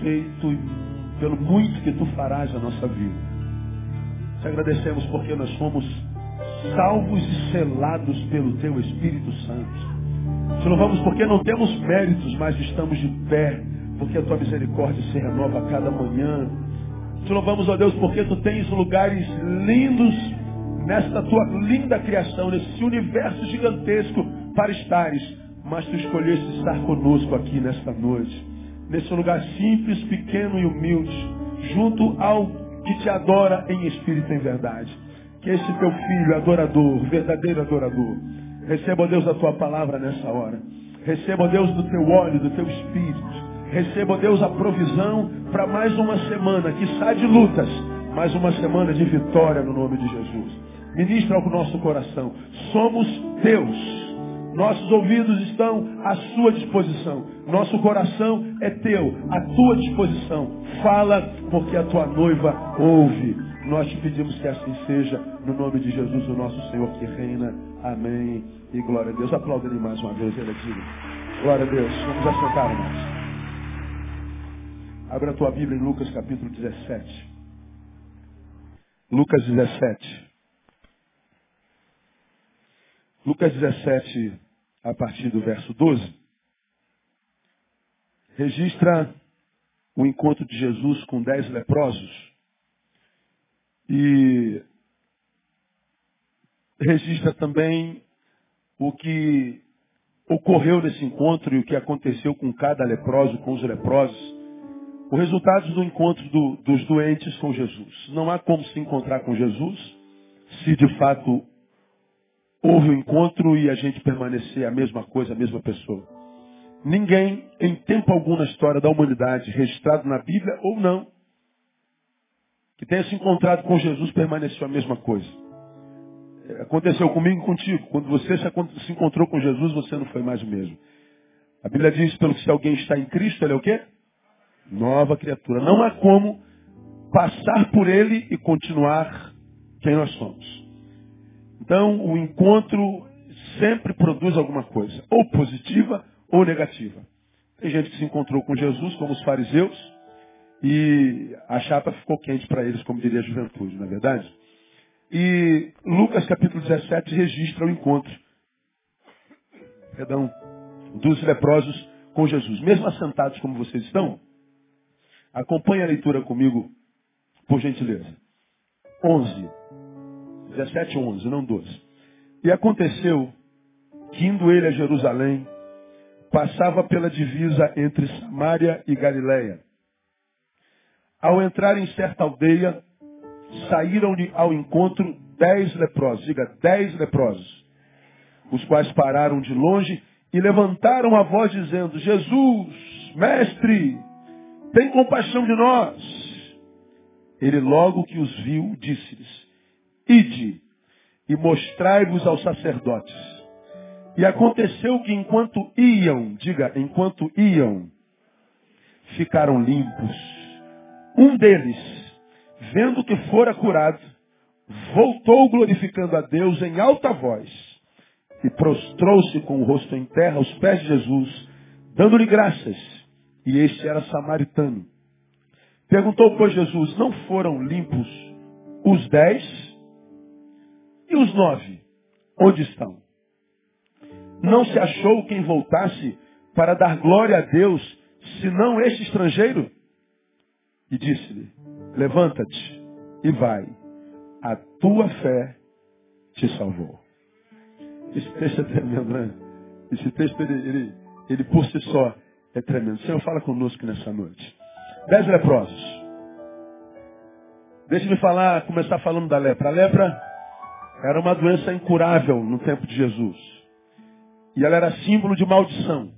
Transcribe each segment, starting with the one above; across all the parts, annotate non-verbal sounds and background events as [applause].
agradecemos por tudo que tens feito e pelo muito que tu farás na nossa vida. Te agradecemos porque nós fomos salvos e selados pelo teu Espírito Santo. Te louvamos porque não temos méritos, mas estamos de pé, porque a tua misericórdia se renova a cada manhã. Te louvamos, ó Deus, porque tu tens lugares lindos nesta tua linda criação, nesse universo gigantesco para estares. Mas tu escolheste estar conosco aqui nesta noite, nesse lugar simples, pequeno e humilde, junto ao que te adora em espírito e em verdade. Que esse teu filho, adorador, verdadeiro adorador, receba, Deus, a tua palavra nessa hora. Receba, Deus, do teu óleo, do teu espírito. Receba, Deus, a provisão para mais uma semana, que sai de lutas, mais uma semana de vitória no nome de Jesus. Ministra ao nosso coração. Somos Deus. Nossos ouvidos estão à sua disposição. Nosso coração é teu, à tua disposição. Fala, porque a tua noiva ouve. Nós te pedimos que assim seja, no nome de Jesus, o nosso Senhor que reina. Amém. E glória a Deus. Aplauda ele mais uma vez, ele é Glória a Deus. Vamos assentar, irmãos. Abra a tua Bíblia em Lucas capítulo 17. Lucas 17. Lucas 17, a partir do verso 12, registra o encontro de Jesus com dez leprosos e registra também o que ocorreu nesse encontro e o que aconteceu com cada leproso, com os leprosos, os resultados do encontro do, dos doentes com Jesus. Não há como se encontrar com Jesus se de fato houve o um encontro e a gente permanecer a mesma coisa, a mesma pessoa. Ninguém, em tempo algum na história da humanidade, registrado na Bíblia ou não, que tenha se encontrado com Jesus, permaneceu a mesma coisa. Aconteceu comigo e contigo. Quando você se encontrou com Jesus, você não foi mais o mesmo. A Bíblia diz, pelo que se alguém está em Cristo, ele é o quê? Nova criatura. Não há como passar por ele e continuar quem nós somos. Então, o encontro sempre produz alguma coisa, ou positiva ou negativa. Tem gente que se encontrou com Jesus, como os fariseus, e a chapa ficou quente para eles, como diria a juventude, não é verdade? E Lucas capítulo 17 registra o encontro, perdão, dos leprosos com Jesus. Mesmo assentados como vocês estão, acompanhe a leitura comigo, por gentileza. 11. 17, 11, não 12. E aconteceu que indo ele a Jerusalém, passava pela divisa entre Samaria e Galiléia. Ao entrar em certa aldeia, saíram-lhe ao encontro dez leprosos, diga, dez leprosos, os quais pararam de longe e levantaram a voz dizendo, Jesus, mestre, tem compaixão de nós. Ele logo que os viu, disse-lhes, Ide e mostrai-vos aos sacerdotes. E aconteceu que enquanto iam, diga, enquanto iam, ficaram limpos. Um deles, vendo que fora curado, voltou glorificando a Deus em alta voz e prostrou-se com o rosto em terra aos pés de Jesus, dando-lhe graças. E este era samaritano. Perguntou, pois, Jesus, não foram limpos os dez? E os nove? Onde estão? Não se achou quem voltasse para dar glória a Deus, senão este estrangeiro? E disse-lhe, levanta-te e vai. A tua fé te salvou. Esse texto é tremendo, né? Esse texto, ele, ele, ele por si só é tremendo. Senhor, fala conosco nessa noite. Dez leprosos. Deixe-me falar, começar falando da lepra. A lepra era uma doença incurável no tempo de Jesus. E ela era símbolo de maldição.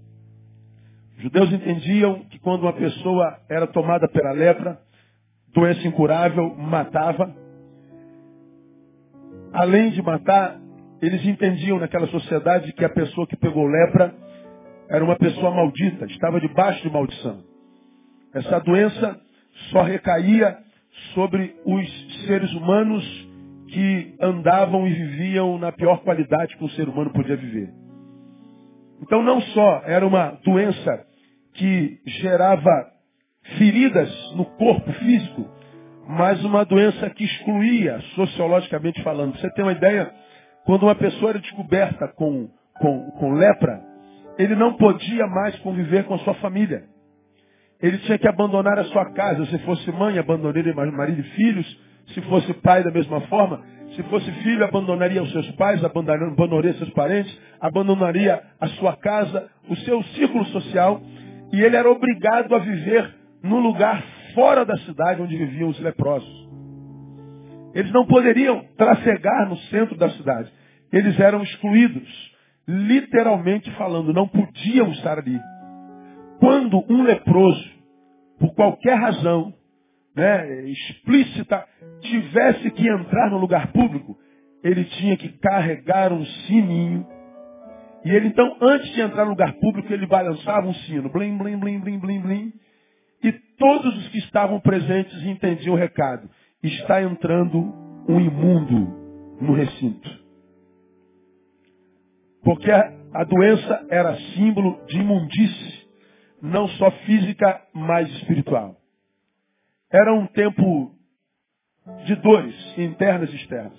Os judeus entendiam que quando uma pessoa era tomada pela lepra, doença incurável, matava. Além de matar, eles entendiam naquela sociedade que a pessoa que pegou lepra era uma pessoa maldita, estava debaixo de maldição. Essa doença só recaía sobre os seres humanos que andavam e viviam na pior qualidade que um ser humano podia viver. Então não só era uma doença que gerava feridas no corpo físico, mas uma doença que excluía, sociologicamente falando. Você tem uma ideia? Quando uma pessoa era descoberta com, com, com lepra, ele não podia mais conviver com a sua família. Ele tinha que abandonar a sua casa. Se fosse mãe, abandonaria marido e filhos. Se fosse pai, da mesma forma. Se fosse filho, abandonaria os seus pais, abandonaria seus parentes, abandonaria a sua casa, o seu círculo social. E ele era obrigado a viver num lugar fora da cidade onde viviam os leprosos. Eles não poderiam trafegar no centro da cidade. Eles eram excluídos. Literalmente falando, não podiam estar ali. Quando um leproso, por qualquer razão, né, explícita, tivesse que entrar no lugar público, ele tinha que carregar um sininho. E ele então, antes de entrar no lugar público, ele balançava um sino. Blim, blim, blim, blim, blim, blim. E todos os que estavam presentes entendiam o recado. Está entrando um imundo no recinto. Porque a, a doença era símbolo de imundície não só física, mas espiritual. Era um tempo de dores internas e externas.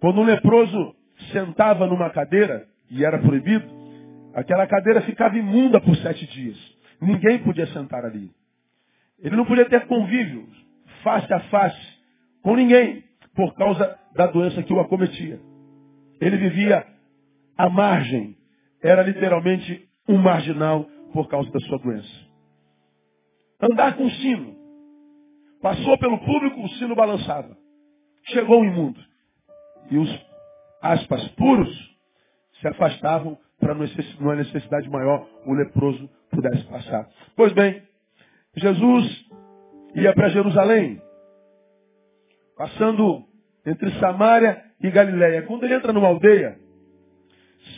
Quando um leproso sentava numa cadeira, e era proibido, aquela cadeira ficava imunda por sete dias. Ninguém podia sentar ali. Ele não podia ter convívio, face a face, com ninguém, por causa da doença que o acometia. Ele vivia à margem, era literalmente um marginal por causa da sua doença. Andar com sino. Passou pelo público, o sino balançava. Chegou o imundo. E os, aspas, puros se afastavam para numa necessidade maior o leproso pudesse passar. Pois bem, Jesus ia para Jerusalém, passando entre Samaria e Galiléia. Quando ele entra numa aldeia,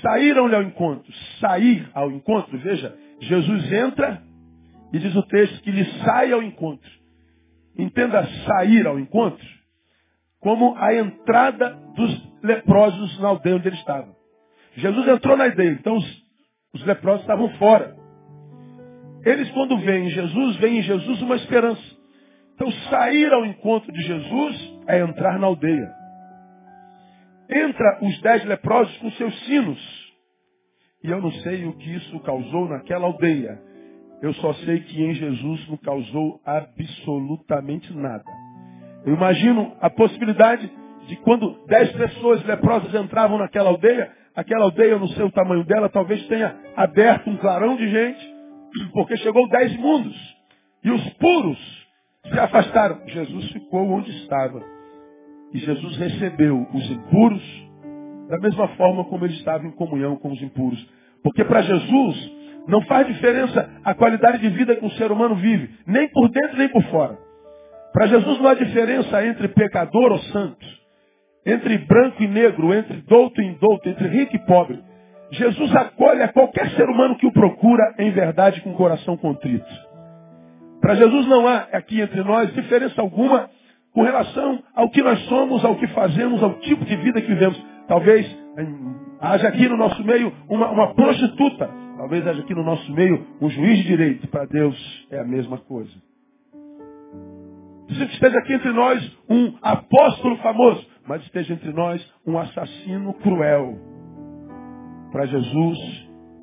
saíram-lhe ao encontro. Sair ao encontro, veja, Jesus entra e diz o texto que lhe sai ao encontro. Entenda sair ao encontro como a entrada dos leprosos na aldeia onde ele estava. Jesus entrou na aldeia, então os, os leprosos estavam fora. Eles, quando veem Jesus, veem em Jesus uma esperança. Então, sair ao encontro de Jesus é entrar na aldeia. Entra os dez leprosos com seus sinos. E eu não sei o que isso causou naquela aldeia. Eu só sei que em Jesus não causou absolutamente nada. Eu imagino a possibilidade de quando dez pessoas leprosas entravam naquela aldeia, aquela aldeia, não sei o tamanho dela, talvez tenha aberto um clarão de gente, porque chegou dez mundos. E os puros se afastaram. Jesus ficou onde estava. E Jesus recebeu os impuros da mesma forma como ele estava em comunhão com os impuros. Porque para Jesus não faz diferença a qualidade de vida que um ser humano vive, nem por dentro nem por fora. Para Jesus não há diferença entre pecador ou santo, entre branco e negro, entre douto e indouto, entre rico e pobre. Jesus acolhe a qualquer ser humano que o procura em verdade com o coração contrito. Para Jesus não há aqui entre nós diferença alguma com relação ao que nós somos, ao que fazemos, ao tipo de vida que vivemos. Talvez haja aqui no nosso meio uma, uma prostituta. Talvez haja aqui no nosso meio um juiz de direito. Para Deus é a mesma coisa. Se esteja aqui entre nós um apóstolo famoso, mas esteja entre nós um assassino cruel. Para Jesus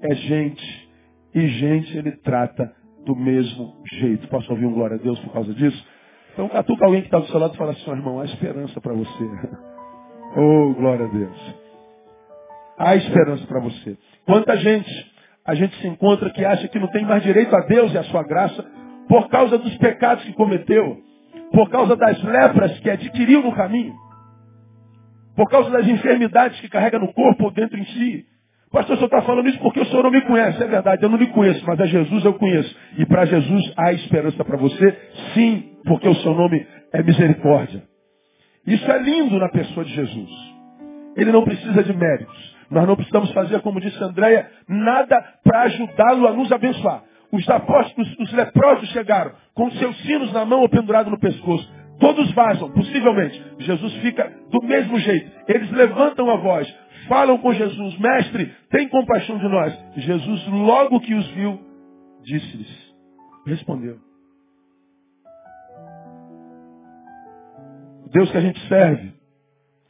é gente. E gente ele trata do mesmo jeito. Posso ouvir um glória a Deus por causa disso? Então catuca alguém que está do seu lado e fala assim, irmão, há esperança para você. [laughs] Oh, glória a Deus. Há esperança para você. Quanta gente a gente se encontra que acha que não tem mais direito a Deus e a sua graça por causa dos pecados que cometeu, por causa das lepras que adquiriu no caminho, por causa das enfermidades que carrega no corpo ou dentro em si. Pastor, o senhor está falando isso porque o senhor não me conhece. É verdade, eu não lhe conheço, mas a Jesus eu conheço. E para Jesus há esperança para você? Sim, porque o seu nome é misericórdia. Isso é lindo na pessoa de Jesus. Ele não precisa de méritos. Nós não precisamos fazer, como disse Andréia, nada para ajudá-lo a nos abençoar. Os apóstolos, os leprosos chegaram com seus sinos na mão ou pendurado no pescoço. Todos vazam, possivelmente. Jesus fica do mesmo jeito. Eles levantam a voz, falam com Jesus, mestre, tem compaixão de nós. Jesus, logo que os viu, disse-lhes. Respondeu. O Deus que a gente serve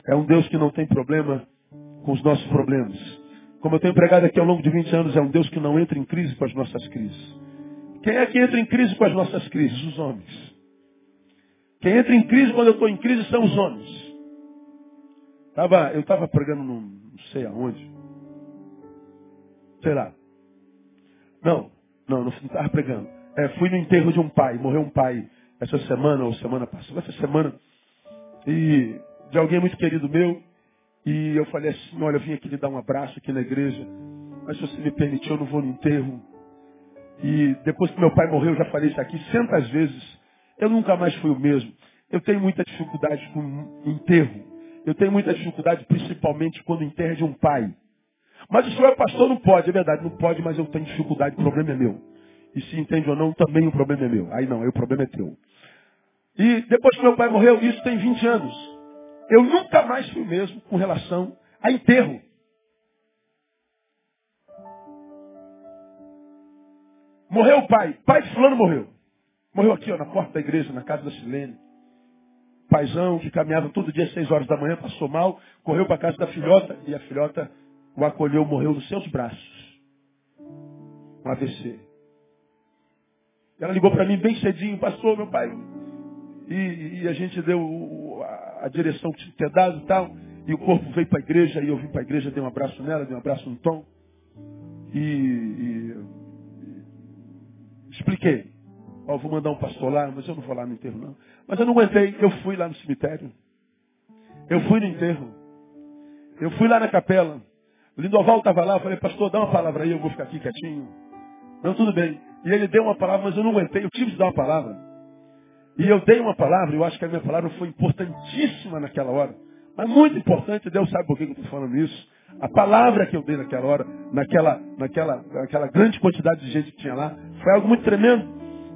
é um Deus que não tem problema com os nossos problemas. Como eu tenho pregado aqui ao longo de 20 anos, é um Deus que não entra em crise com as nossas crises. Quem é que entra em crise com as nossas crises? Os homens. Quem entra em crise quando eu estou em crise são os homens. Tava, eu estava pregando num, não sei aonde. Sei lá. Não, não, não estava pregando. É, fui no enterro de um pai, morreu um pai essa semana ou semana passada, essa semana, e de alguém muito querido meu, e eu falei assim, olha, eu vim aqui lhe dar um abraço aqui na igreja, mas se você me permitir, eu não vou no enterro. E depois que meu pai morreu, eu já falei isso aqui centas vezes, eu nunca mais fui o mesmo. Eu tenho muita dificuldade com enterro. Eu tenho muita dificuldade, principalmente quando enterra de um pai. Mas o senhor é pastor, não pode, é verdade, não pode, mas eu tenho dificuldade, o problema é meu. E se entende ou não, também o problema é meu. Aí não, aí o problema é teu. E depois que meu pai morreu, isso tem 20 anos. Eu nunca mais fui o mesmo com relação a enterro. Morreu o pai. Pai fulano morreu. Morreu aqui, ó, na porta da igreja, na casa da Silene. Paizão que caminhava todo dia às seis horas da manhã, passou mal, correu para a casa da filhota e a filhota o acolheu, morreu nos seus braços. Um AVC. Ela ligou para mim bem cedinho, pastor, meu pai. E, e a gente deu a, direção que tinha que ter dado e tal. E o corpo veio para a igreja, e eu vim para a igreja, dei um abraço nela, dei um abraço no Tom. E, e, e expliquei. Ó, vou mandar um pastor lá, mas eu não vou lá no enterro, não. Mas eu não aguentei, eu fui lá no cemitério. Eu fui no enterro. Eu fui lá na capela. O Lindoval estava lá, eu falei, pastor, dá uma palavra aí, eu vou ficar aqui quietinho. Não, tudo bem. E ele deu uma palavra, mas eu não aguentei, eu tive que dar uma palavra. E eu dei uma palavra, eu acho que a minha palavra foi importantíssima naquela hora. Mas muito importante, Deus sabe por que eu estou falando isso. A palavra que eu dei naquela hora, naquela, naquela, naquela grande quantidade de gente que tinha lá, foi algo muito tremendo.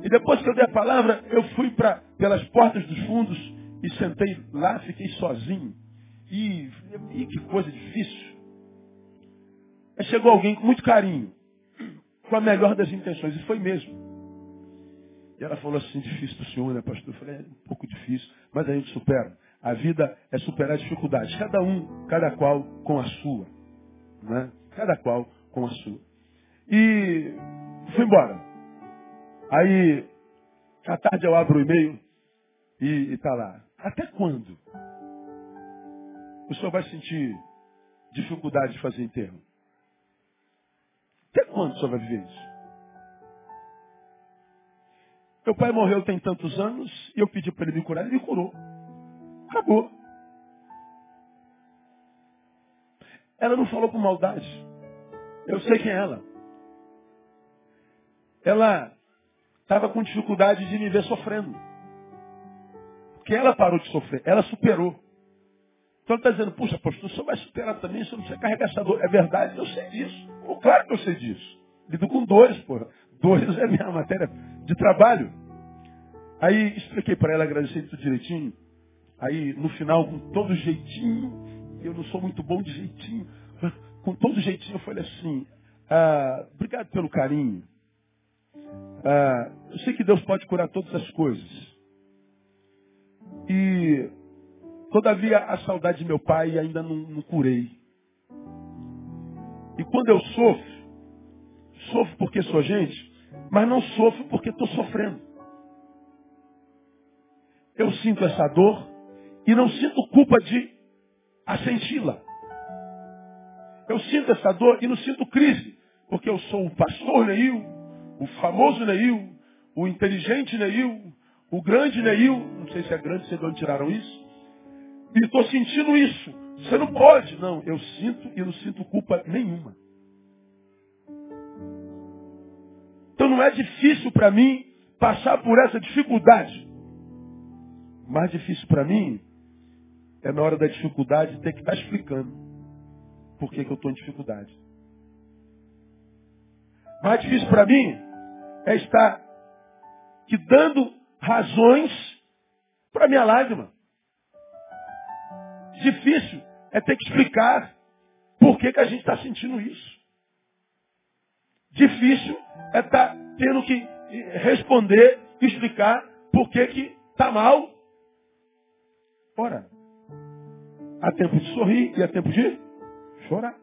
E depois que eu dei a palavra, eu fui pra, pelas portas dos fundos e sentei lá, fiquei sozinho. E, e que coisa difícil. Aí chegou alguém com muito carinho, com a melhor das intenções, e foi mesmo. Ela falou assim, difícil para o senhor, né, pastor? Eu falei, é um pouco difícil, mas a gente supera. A vida é superar dificuldades. Cada um, cada qual com a sua. Né? Cada qual com a sua. E fui embora. Aí, à tarde eu abro o e-mail e está lá. Até quando? O senhor vai sentir dificuldade de fazer enterro? Até quando o senhor vai viver isso? Meu pai morreu tem tantos anos e eu pedi para ele me curar, ele me curou. Acabou. Ela não falou com maldade. Eu sei quem é ela. Ela estava com dificuldade de me ver sofrendo. Porque ela parou de sofrer, ela superou. Então ele está dizendo, puxa, pastor, o senhor vai superar também, o senhor não precisa carregar essa dor. É verdade, eu sei disso. Claro que eu sei disso. Lido com dores, porra. Dores [laughs] é minha matéria de trabalho. Aí expliquei para ela, agradeci tudo direitinho. Aí no final, com todo jeitinho, eu não sou muito bom de jeitinho, com todo jeitinho eu falei assim, ah, obrigado pelo carinho. Ah, eu sei que Deus pode curar todas as coisas. E todavia a saudade de meu pai ainda não, não curei. E quando eu sofro, sofro porque sou gente, mas não sofro porque estou sofrendo. Eu sinto essa dor e não sinto culpa de a senti-la. Eu sinto essa dor e não sinto crise, porque eu sou o pastor Neil, o famoso Neil, o inteligente Neil, o grande Neil, não sei se é grande, sei de onde tiraram isso, e estou sentindo isso. Você não pode. Não, eu sinto e não sinto culpa nenhuma. É difícil para mim passar por essa dificuldade. Mais difícil para mim é na hora da dificuldade ter que estar tá explicando por que, que eu estou em dificuldade. Mais difícil para mim é estar te dando razões para minha lágrima. Difícil é ter que explicar por que, que a gente está sentindo isso. Difícil é estar tá tendo que responder, explicar por que que está mal. Ora, há tempo de sorrir e há tempo de chorar.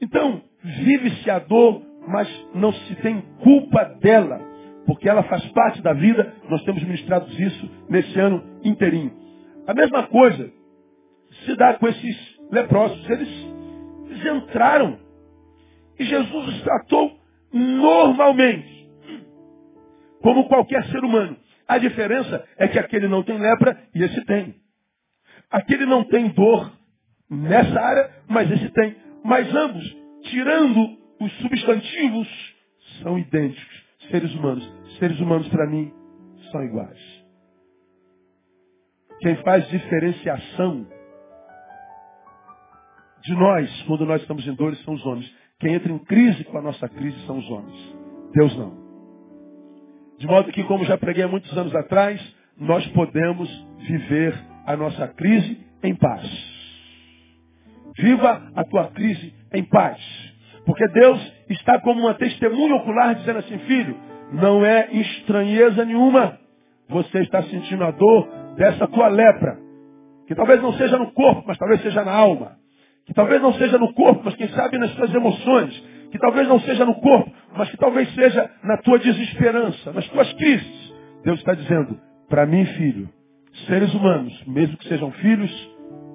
Então, vive-se a dor, mas não se tem culpa dela, porque ela faz parte da vida. Nós temos ministrado isso nesse ano inteirinho. A mesma coisa se dá com esses leprosos. Eles, eles entraram e Jesus os tratou normalmente, como qualquer ser humano. A diferença é que aquele não tem lepra e esse tem. Aquele não tem dor nessa área, mas esse tem. Mas ambos, tirando os substantivos, são idênticos. Seres humanos. Seres humanos, para mim, são iguais. Quem faz diferenciação de nós, quando nós estamos em dores, são os homens. Quem entra em crise com a nossa crise são os homens. Deus não. De modo que, como já preguei há muitos anos atrás, nós podemos viver a nossa crise em paz. Viva a tua crise em paz. Porque Deus está como uma testemunha ocular dizendo assim, filho, não é estranheza nenhuma. Você está sentindo a dor dessa tua lepra. Que talvez não seja no corpo, mas talvez seja na alma. Que talvez não seja no corpo, mas quem sabe nas suas emoções. Que talvez não seja no corpo, mas que talvez seja na tua desesperança, nas tuas crises. Deus está dizendo, para mim, filho, seres humanos, mesmo que sejam filhos,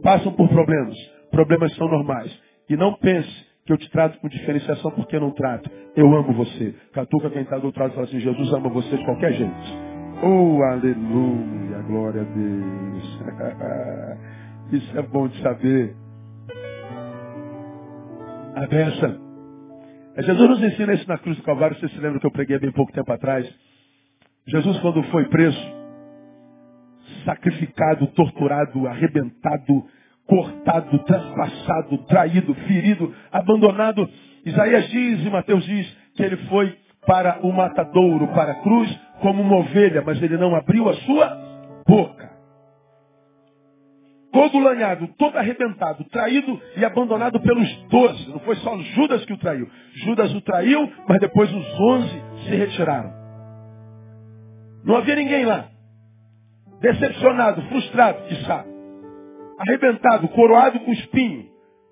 passam por problemas. Problemas são normais. E não pense que eu te trato com diferenciação porque eu não trato. Eu amo você. Catuca quem está do outro lado fala assim, Jesus ama você de qualquer jeito. Oh, aleluia, glória a Deus. [laughs] Isso é bom de saber. A benção. É, Jesus nos ensina isso na cruz do Calvário. Você se lembra que eu preguei bem pouco tempo atrás. Jesus, quando foi preso, sacrificado, torturado, arrebentado, cortado, traspassado, traído, ferido, abandonado. Isaías diz e Mateus diz que ele foi para o matadouro, para a cruz, como uma ovelha, mas ele não abriu a sua boca todo lanhado, todo arrebentado, traído e abandonado pelos doze. Não foi só Judas que o traiu. Judas o traiu, mas depois os onze se retiraram. Não havia ninguém lá. Decepcionado, frustrado, sabe. Arrebentado, coroado com espinho,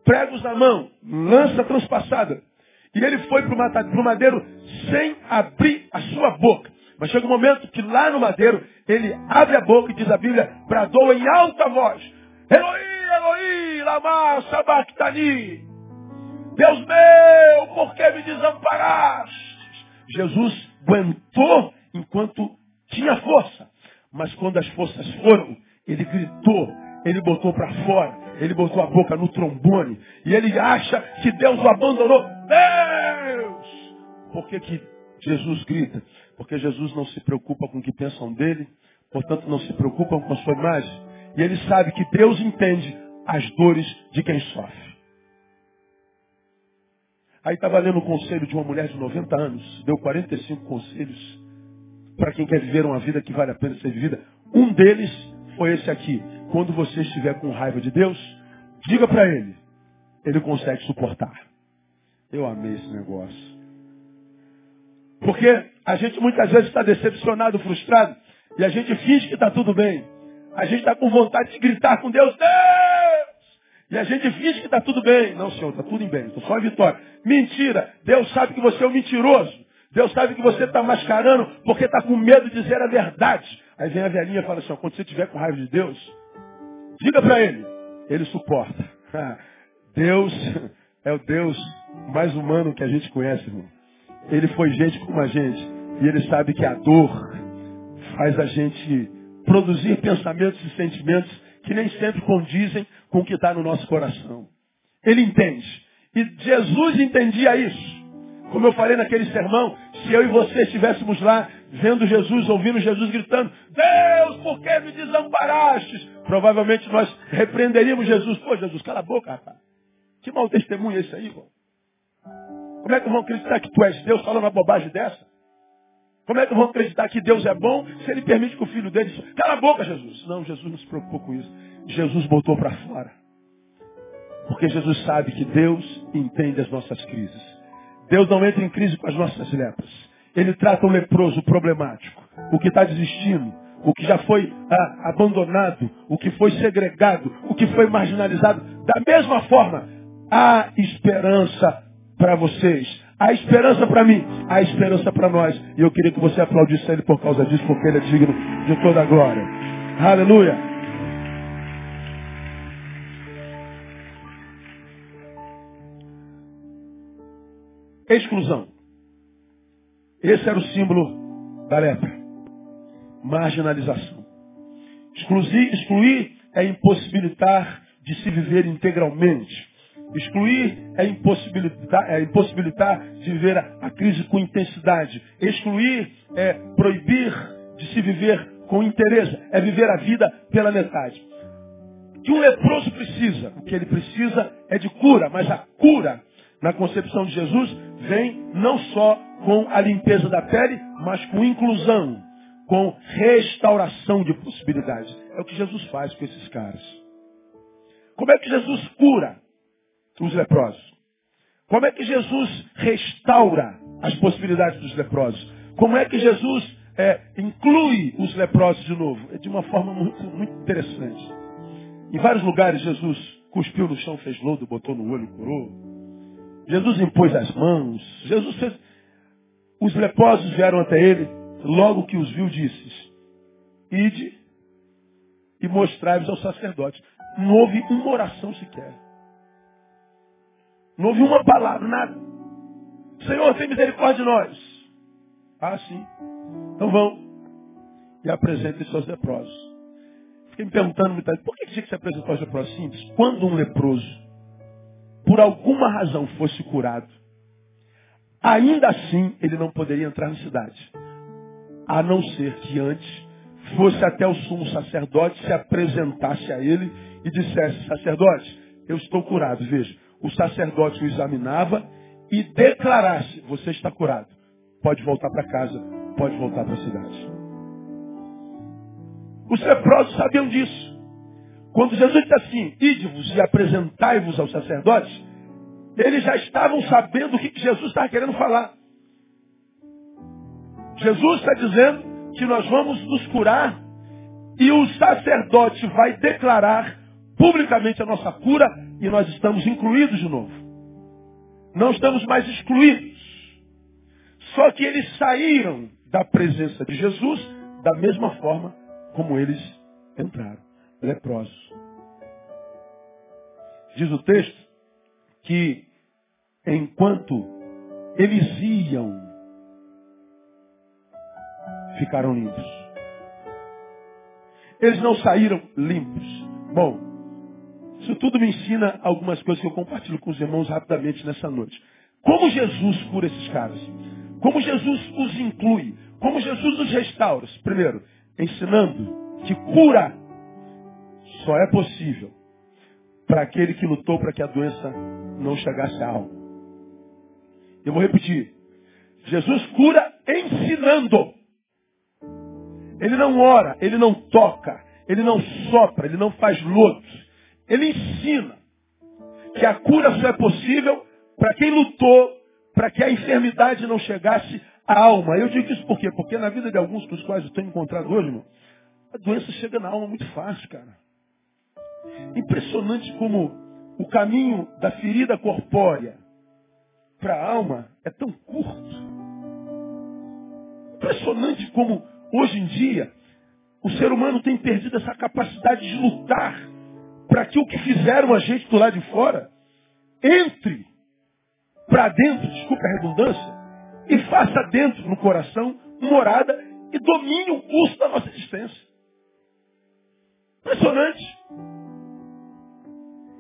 pregos na mão, lança transpassada. E ele foi para o madeiro sem abrir a sua boca. Mas chega um momento que lá no madeiro, ele abre a boca e diz a Bíblia, bradou em alta voz, Eloí, Eloí, lama sabachthani. Deus meu, por que me desamparaste? Jesus aguentou enquanto tinha força. Mas quando as forças foram, ele gritou, ele botou para fora, ele botou a boca no trombone. E ele acha que Deus o abandonou. Deus! Por que, que Jesus grita? Porque Jesus não se preocupa com o que pensam dele, portanto não se preocupam com a sua imagem. E ele sabe que Deus entende as dores de quem sofre. Aí estava lendo o conselho de uma mulher de 90 anos, deu 45 conselhos para quem quer viver uma vida que vale a pena ser vivida. Um deles foi esse aqui. Quando você estiver com raiva de Deus, diga para ele. Ele consegue suportar. Eu amei esse negócio. Porque a gente muitas vezes está decepcionado, frustrado, e a gente finge que está tudo bem. A gente está com vontade de gritar com Deus, Deus! E a gente finge que está tudo bem. Não, Senhor, está tudo em bem, estou só em vitória. Mentira! Deus sabe que você é um mentiroso. Deus sabe que você está mascarando porque está com medo de dizer a verdade. Aí vem a velhinha e fala assim, quando você estiver com raiva de Deus, diga para ele. Ele suporta. [laughs] Deus é o Deus mais humano que a gente conhece, irmão. Ele foi gente como a gente. E ele sabe que a dor faz a gente produzir pensamentos e sentimentos que nem sempre condizem com o que está no nosso coração. Ele entende. E Jesus entendia isso. Como eu falei naquele sermão, se eu e você estivéssemos lá, vendo Jesus, ouvindo Jesus gritando, Deus, por que me desamparaste? Provavelmente nós repreenderíamos Jesus. Pô, Jesus, cala a boca, rapaz. Que mau testemunho é esse aí, irmão? Como é que vão acreditar que tu és Deus falando uma bobagem dessa? Como é que vão acreditar que Deus é bom se ele permite que o filho dele... Cala a boca, Jesus. Não, Jesus não se preocupou com isso. Jesus botou para fora. Porque Jesus sabe que Deus entende as nossas crises. Deus não entra em crise com as nossas lepras. Ele trata o leproso, o problemático, o que está desistindo, o que já foi ah, abandonado, o que foi segregado, o que foi marginalizado. Da mesma forma, há esperança para vocês. Há esperança para mim, há esperança para nós. E eu queria que você aplaudisse ele por causa disso, porque ele é digno de toda a glória. Aleluia. Exclusão. Esse era o símbolo da lepra. Marginalização. Excluir, excluir é impossibilitar de se viver integralmente. Excluir é impossibilitar, é impossibilitar de viver a, crise com intensidade. Excluir é proibir de se viver com interesse. É viver a vida pela metade. O que um leproso precisa? O que ele precisa é de cura, mas a cura, na concepção de Jesus, vem não só com a limpeza da pele, mas com inclusão, com restauração de possibilidades. É o que Jesus faz com esses caras. Como é que Jesus cura? Os leprosos? Como é que Jesus restaura as possibilidades dos leprosos? Como é que Jesus é, inclui os leprosos de novo? É de uma forma muito, muito interessante. Em vários lugares Jesus cuspiu no chão, fez lodo, botou no olho curou. Jesus impôs as mãos. Jesus fez. Os leprosos vieram até ele, logo que os viu, disse: Ide e mostrai-vos ao sacerdote. Não houve uma oração sequer. Não ouvi uma palavra, nada. Senhor, tem misericórdia de nós. Ah, sim. Então vão e apresentem seus leprosos. Fiquei me perguntando por que tinha que se apresentar aos leprosos? Simples. Quando um leproso, por alguma razão, fosse curado, ainda assim ele não poderia entrar na cidade. A não ser que antes fosse até o sumo sacerdote, se apresentasse a ele e dissesse, sacerdote, eu estou curado, veja o sacerdote o examinava e declarasse, você está curado. Pode voltar para casa, pode voltar para a cidade. Os leprosos sabiam disso. Quando Jesus disse assim, ide-vos e apresentai-vos aos sacerdotes, eles já estavam sabendo o que Jesus estava querendo falar. Jesus está dizendo que nós vamos nos curar e o sacerdote vai declarar publicamente a nossa cura e nós estamos incluídos de novo. Não estamos mais excluídos. Só que eles saíram da presença de Jesus da mesma forma como eles entraram, leprosos. Diz o texto que enquanto eles iam, ficaram limpos. Eles não saíram limpos. Bom, isso tudo me ensina algumas coisas que eu compartilho com os irmãos rapidamente nessa noite. Como Jesus cura esses caras? Como Jesus os inclui? Como Jesus os restaura? Primeiro, ensinando que cura só é possível para aquele que lutou para que a doença não chegasse à alma. Eu vou repetir. Jesus cura ensinando. Ele não ora, ele não toca, ele não sopra, ele não faz lotos. Ele ensina que a cura só é possível para quem lutou, para que a enfermidade não chegasse à alma. Eu digo isso por quê? Porque na vida de alguns com os quais eu tenho encontrado hoje, irmão, a doença chega na alma muito fácil, cara. Impressionante como o caminho da ferida corpórea para a alma é tão curto. Impressionante como hoje em dia o ser humano tem perdido essa capacidade de lutar para que o que fizeram a gente do lado de fora entre para dentro, desculpa a redundância, e faça dentro no coração morada e domine o curso da nossa existência. Impressionante.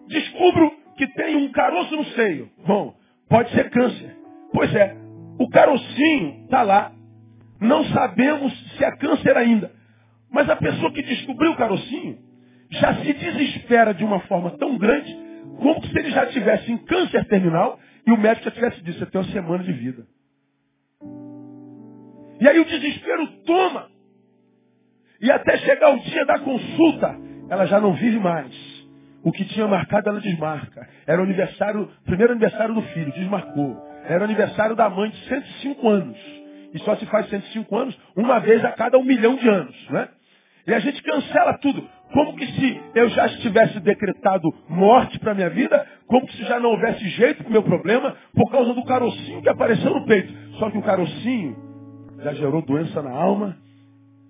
Descubro que tem um caroço no seio. Bom, pode ser câncer. Pois é, o carocinho está lá. Não sabemos se é câncer ainda. Mas a pessoa que descobriu o carocinho já se desespera de uma forma tão grande como se ele já tivesse em câncer terminal e o médico já tivesse dito, você tem uma semana de vida. E aí o desespero toma. E até chegar o dia da consulta, ela já não vive mais. O que tinha marcado, ela desmarca. Era o aniversário, primeiro aniversário do filho, desmarcou. Era o aniversário da mãe de 105 anos. E só se faz 105 anos uma vez a cada um milhão de anos, né? E a gente cancela tudo. Como que se eu já estivesse decretado morte para minha vida, como que se já não houvesse jeito para o meu problema, por causa do carocinho que apareceu no peito. Só que o carocinho já gerou doença na alma,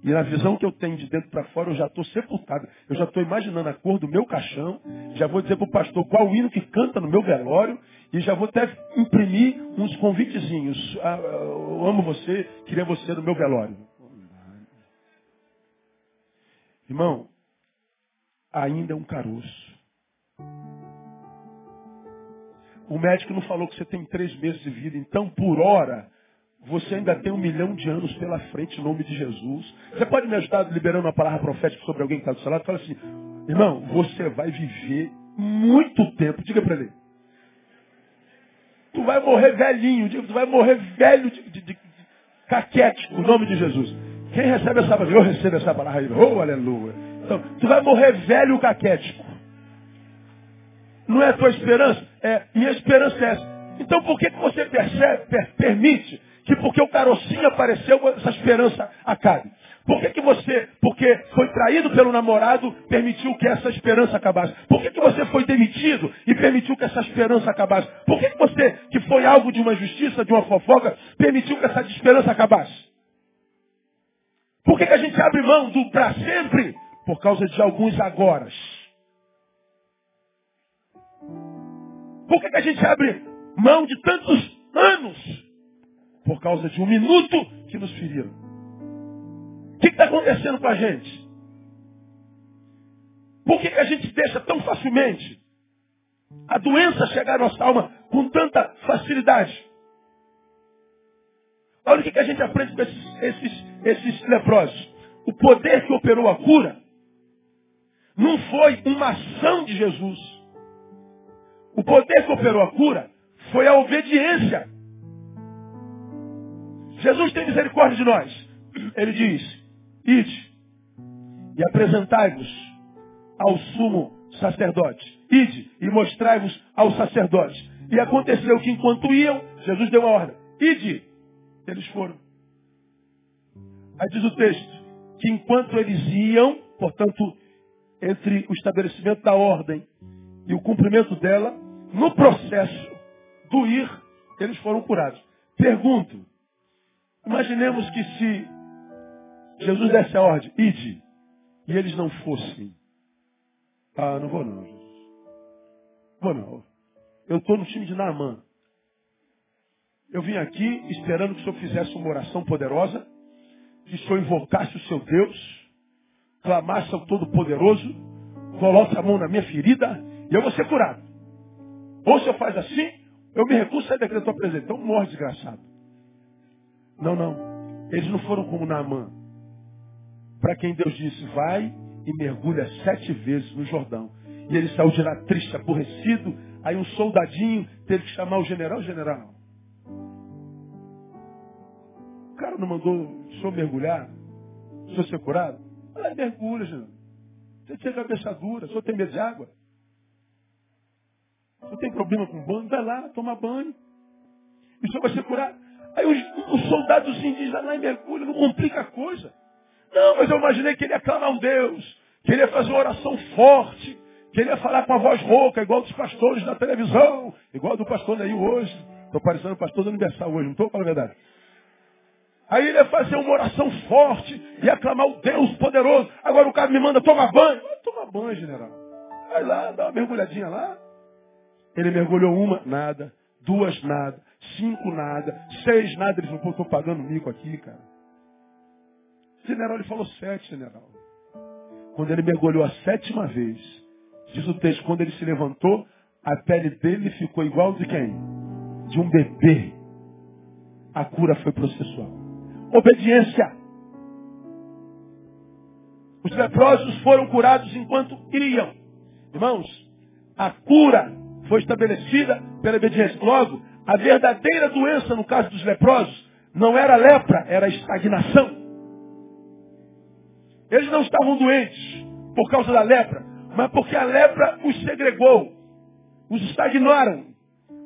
e na visão que eu tenho de dentro para fora, eu já estou sepultado. Eu já estou imaginando a cor do meu caixão. Já vou dizer para o pastor qual o hino que canta no meu velório. E já vou até imprimir uns convitezinhos. Ah, ah, eu amo você, queria você no meu velório. Irmão, ainda é um caroço. O médico não falou que você tem três meses de vida, então por hora você ainda tem um milhão de anos pela frente em nome de Jesus. Você pode me ajudar liberando uma palavra profética sobre alguém que está do seu lado? Fala assim, irmão, você vai viver muito tempo. Diga para ele. Tu vai morrer velhinho, tu vai morrer velho de, de, de, caquete, no nome de Jesus. Quem recebe essa palavra? Eu recebo essa palavra. Oh, aleluia. Então, tu vai morrer velho caquético. Não é a tua esperança? É, minha esperança é essa. Então por que, que você percebe, per, permite que porque o carocinho apareceu, essa esperança acabe. Por que, que você, porque foi traído pelo namorado, permitiu que essa esperança acabasse? Por que, que você foi demitido e permitiu que essa esperança acabasse? Por que, que você, que foi alvo de uma justiça, de uma fofoca, permitiu que essa esperança acabasse? Por que, que a gente abre mão do para sempre? Por causa de alguns agoras. Por que, que a gente abre mão de tantos anos por causa de um minuto que nos feriram. O que está acontecendo com a gente? Por que, que a gente deixa tão facilmente a doença chegar à nossa alma com tanta facilidade? Olha o que, que a gente aprende com esses, esses, esses leprosos. O poder que operou a cura não foi uma ação de Jesus. O poder que operou a cura foi a obediência Jesus tem misericórdia de nós. Ele diz, ide e apresentai-vos ao sumo sacerdote. Ide e mostrai-vos ao sacerdote. E aconteceu que enquanto iam, Jesus deu a ordem. Ide. Eles foram. Aí diz o texto, que enquanto eles iam, portanto, entre o estabelecimento da ordem e o cumprimento dela, no processo do ir, eles foram curados. Pergunto, Imaginemos que se Jesus desse a ordem, ide, e eles não fossem. Ah, não vou não, Jesus. Vou não. Eu estou no time de Naamã. Eu vim aqui esperando que o Senhor fizesse uma oração poderosa, que o Senhor invocasse o seu Deus, clamasse ao Todo-Poderoso, coloque a mão na minha ferida e eu vou ser curado. Ou se eu faz assim, eu me recuso a sair daqui da tua presença. Então morre, desgraçado. Não, não. Eles não foram como Naamã. Para quem Deus disse, vai e mergulha sete vezes no Jordão. E ele saiu de lá triste, aborrecido. Aí um soldadinho teve que chamar o general, general. O cara não mandou o senhor mergulhar? O senhor ser curado? Ah, mergulha, general. Você tem cabeça dura, o senhor tem medo de água? O senhor tem problema com banho? Vai lá, toma banho. E o senhor vai ser curado. Aí os, os soldados indígenas lá em mergulho, não complica a coisa. Não, mas eu imaginei que ele ia clamar um Deus, que ele ia fazer uma oração forte, que ele ia falar com a voz rouca, igual dos pastores da televisão, igual do pastor Neil hoje. Estou parecendo pastor do Universal hoje, não estou falando a verdade. Aí ele ia fazer uma oração forte, ia clamar o Deus poderoso. Agora o cara me manda tomar banho. Toma banho, general. Vai lá, dá uma mergulhadinha lá. Ele mergulhou uma, nada. Duas, nada. Cinco, nada. Seis, nada. Eles não estou pagando mico aqui, cara. General, ele falou sete, general. Quando ele mergulhou a sétima vez, diz o texto, quando ele se levantou, a pele dele ficou igual de quem? De um bebê. A cura foi processual. Obediência. Os leprosos foram curados enquanto iriam. Irmãos, a cura foi estabelecida pela obediência. Logo, a verdadeira doença no caso dos leprosos não era lepra, era estagnação. Eles não estavam doentes por causa da lepra, mas porque a lepra os segregou, os estagnaram,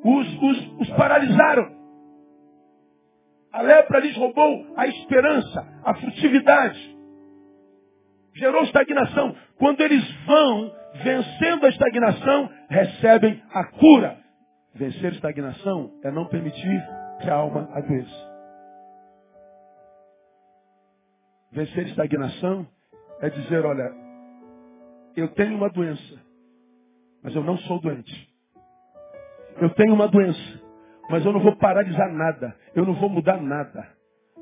os, os, os paralisaram. A lepra lhes roubou a esperança, a frutividade. Gerou estagnação. Quando eles vão vencendo a estagnação, recebem a cura. Vencer a estagnação é não permitir que a alma adoeça. Vencer a estagnação é dizer, olha, eu tenho uma doença, mas eu não sou doente. Eu tenho uma doença, mas eu não vou paralisar nada. Eu não vou mudar nada.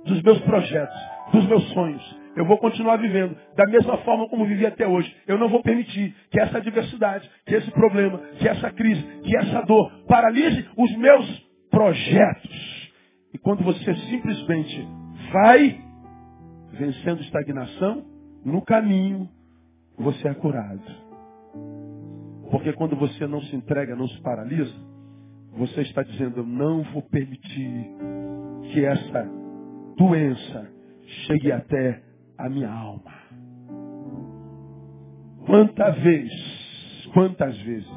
Dos meus projetos, dos meus sonhos. Eu vou continuar vivendo da mesma forma como vivi até hoje. Eu não vou permitir que essa adversidade, que esse problema, que essa crise, que essa dor paralise os meus projetos. E quando você simplesmente vai vencendo estagnação, no caminho você é curado. Porque quando você não se entrega, não se paralisa, você está dizendo, eu não vou permitir que essa doença chegue até a minha alma. Quantas vezes, quantas vezes,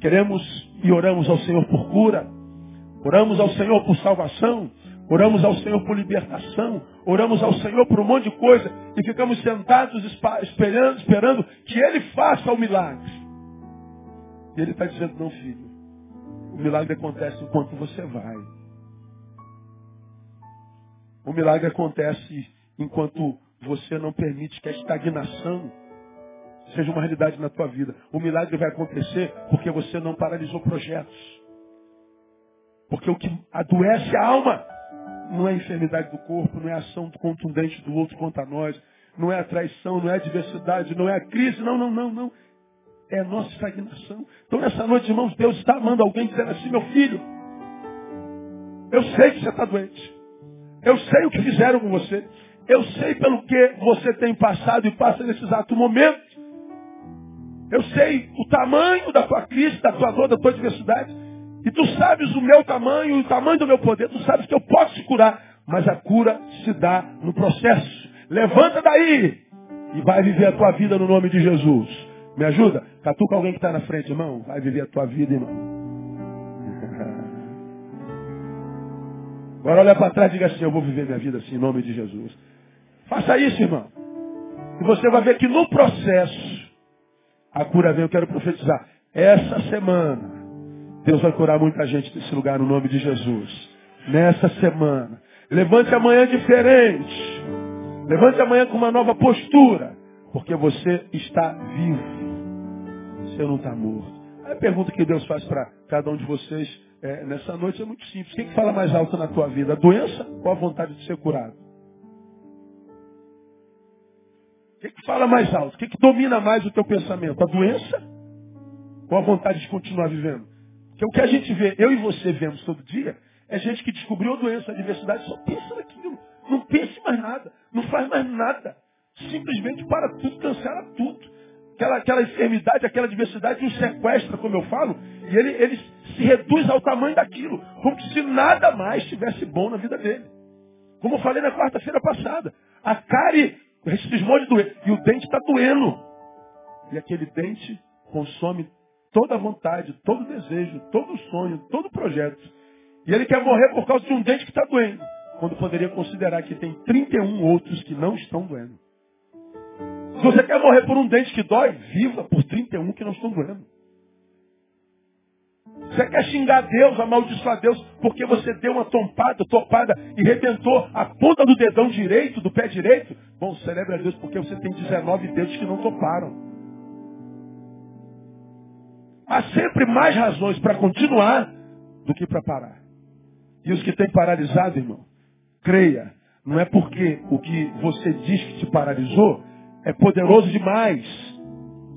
queremos e oramos ao Senhor por cura, oramos ao Senhor por salvação, oramos ao Senhor por libertação, oramos ao Senhor por um monte de coisa e ficamos sentados esperando, esperando que Ele faça o milagre. E Ele está dizendo, não filho, o milagre acontece enquanto você vai. O milagre acontece enquanto você não permite que a estagnação seja uma realidade na tua vida. O milagre vai acontecer porque você não paralisou projetos. Porque o que adoece a alma não é a enfermidade do corpo, não é a ação contundente do outro contra nós, não é a traição, não é a adversidade, não é a crise, não, não, não, não é a nossa estagnação. Então, nessa noite, irmãos, Deus está amando alguém dizendo assim, meu filho, eu sei que você está doente. Eu sei o que fizeram com você. Eu sei pelo que você tem passado e passa nesse exato momento. Eu sei o tamanho da tua crise, da tua dor, da tua adversidade. E tu sabes o meu tamanho, o tamanho do meu poder. Tu sabes que eu posso te curar. Mas a cura se dá no processo. Levanta daí e vai viver a tua vida no nome de Jesus. Me ajuda? Catuca alguém que está na frente, irmão. Vai viver a tua vida, irmão. Agora olha para trás e diga assim, eu vou viver minha vida assim, em nome de Jesus. Faça isso, irmão. E você vai ver que no processo, a cura vem, eu quero profetizar. Essa semana, Deus vai curar muita gente desse lugar no nome de Jesus. Nessa semana. Levante amanhã diferente. Levante amanhã com uma nova postura. Porque você está vivo você não está morto. A pergunta que Deus faz para cada um de vocês é, nessa noite é muito simples. O que, fala mais alto na tua vida? A doença ou a vontade de ser curado? O que, fala mais alto? O que, que domina mais o teu pensamento? A doença ou a vontade de continuar vivendo? Porque o que a gente vê, eu e você vemos todo dia, é gente que descobriu a doença, a adversidade, só pensa naquilo. Não pensa mais nada. Não faz mais nada. Simplesmente para tudo, cancela tudo aquela, aquela enfermidade, aquela adversidade, o sequestra, como eu falo, e ele, ele se reduz ao tamanho daquilo, como se nada mais tivesse bom na vida dele. Como eu falei na quarta-feira passada, a cárie cismou de doer, e o dente está doendo. E aquele dente consome toda a vontade, todo o desejo, todo o sonho, todo o projeto. E ele quer morrer por causa de um dente que está doendo, quando poderia considerar que tem 31 outros que não estão doendo. Se você quer morrer por um dente que dói, viva por 31 que não estão doendo. Você quer xingar Deus, amaldiçoar Deus, porque você deu uma tompada, topada e rebentou a ponta do dedão direito, do pé direito? Bom, celebre a Deus porque você tem 19 dedos que não toparam. Há sempre mais razões para continuar do que para parar. E os que têm paralisado, irmão, creia, não é porque o que você diz que te paralisou é poderoso demais.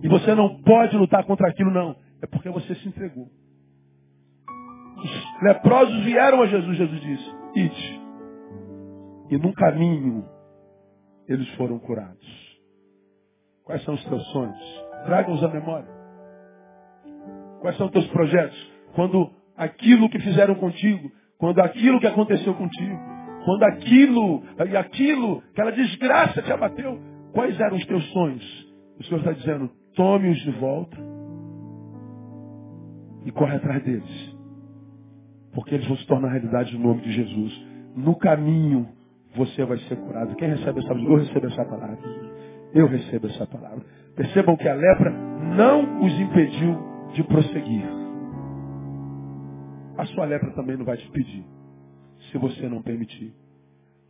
E você não pode lutar contra aquilo, não. É porque você se entregou. Os leprosos vieram a Jesus, Jesus disse, ide. E num caminho eles foram curados. Quais são os teus sonhos? Tragam-os à memória. Quais são os teus projetos? Quando aquilo que fizeram contigo, quando aquilo que aconteceu contigo, quando aquilo, e aquilo, aquela desgraça te abateu, Quais eram os teus sonhos? O Senhor está dizendo, tome-os de volta e corre atrás deles. Porque eles vão se tornar realidade no nome de Jesus. No caminho, você vai ser curado. Quem recebe essa palavra? Eu recebo essa palavra. Eu recebo essa palavra. Percebam que a lepra não os impediu de prosseguir. A sua lepra também não vai te pedir, se você não permitir.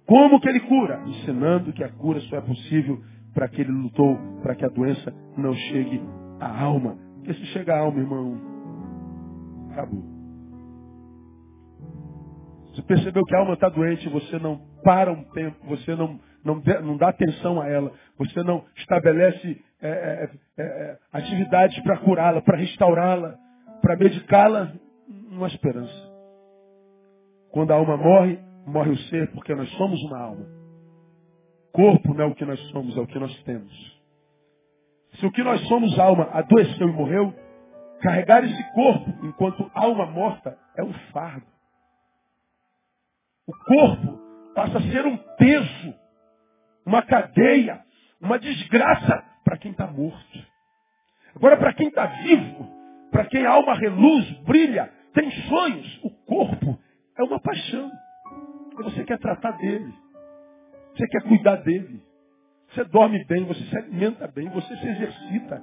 Como que ele cura? Ensinando que a cura só é possível para que ele lutou, para que a doença não chegue à alma. Porque se chega à alma, irmão, acabou. Você percebeu que a alma está doente, você não para um tempo, você não, não, não dá atenção a ela, você não estabelece é, é, é, é atividades para curá-la, para restaurá-la, para medicá-la, não há esperança. Quando a alma morre, morre o ser, porque nós somos uma alma. Corpo não é o que nós somos, é o que nós temos. Se o que nós somos, alma, adoeceu e morreu, carregar esse corpo enquanto alma morta é um fardo. O corpo passa a ser um peso, uma cadeia, uma desgraça para quem está morto. Agora, para quem está vivo, para quem a alma reluz, brilha, tem sonhos, o corpo é uma paixão. E você quer tratar dele. Você quer cuidar dele. Você dorme bem, você se alimenta bem, você se exercita.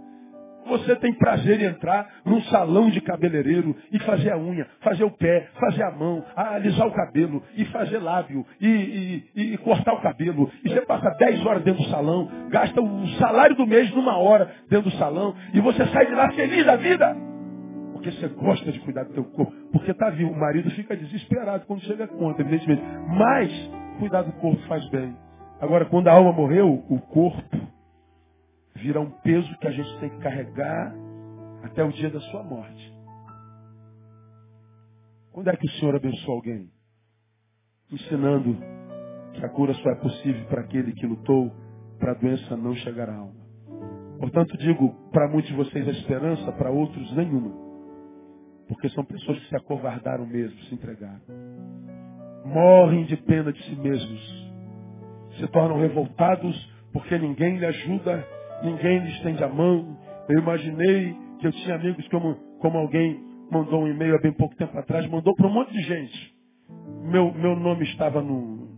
Você tem prazer em entrar num salão de cabeleireiro e fazer a unha, fazer o pé, fazer a mão, alisar o cabelo e fazer lábio e, e, e cortar o cabelo. E você passa 10 horas dentro do salão, gasta o salário do mês numa hora dentro do salão e você sai de lá feliz da vida. Porque você gosta de cuidar do teu corpo. Porque está vivo. O marido fica desesperado quando chega a conta, evidentemente. Mas cuidar do corpo faz bem. Agora, quando a alma morreu, o corpo vira um peso que a gente tem que carregar até o dia da sua morte. Quando é que o Senhor abençoa alguém? Ensinando que a cura só é possível para aquele que lutou para a doença não chegar à alma. Portanto, digo, para muitos de vocês a esperança, para outros nenhuma. Porque são pessoas que se acovardaram mesmo, se entregaram. Morrem de pena de si mesmos. Se tornam revoltados porque ninguém lhe ajuda ninguém lhe estende a mão. Eu imaginei que eu tinha amigos como, como alguém mandou um e-mail há bem pouco tempo atrás, mandou para um monte de gente. Meu, meu nome estava no,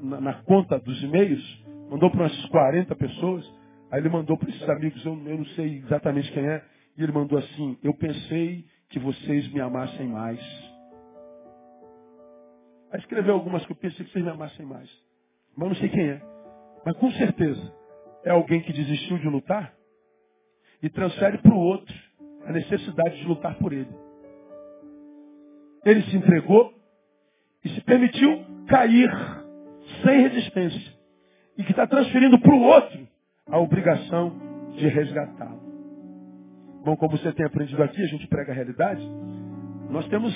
na, na conta dos e-mails, mandou para umas 40 pessoas. Aí ele mandou para esses amigos, eu, eu não sei exatamente quem é, e ele mandou assim, eu pensei que vocês me amassem mais. Aí escreveu algumas que eu pensei que vocês me amassem mais. Mas não sei quem é. Mas com certeza, é alguém que desistiu de lutar e transfere para o outro a necessidade de lutar por ele. Ele se entregou e se permitiu cair sem resistência. E que está transferindo para o outro a obrigação de resgatá-lo. Bom, como você tem aprendido aqui, a gente prega a realidade. Nós temos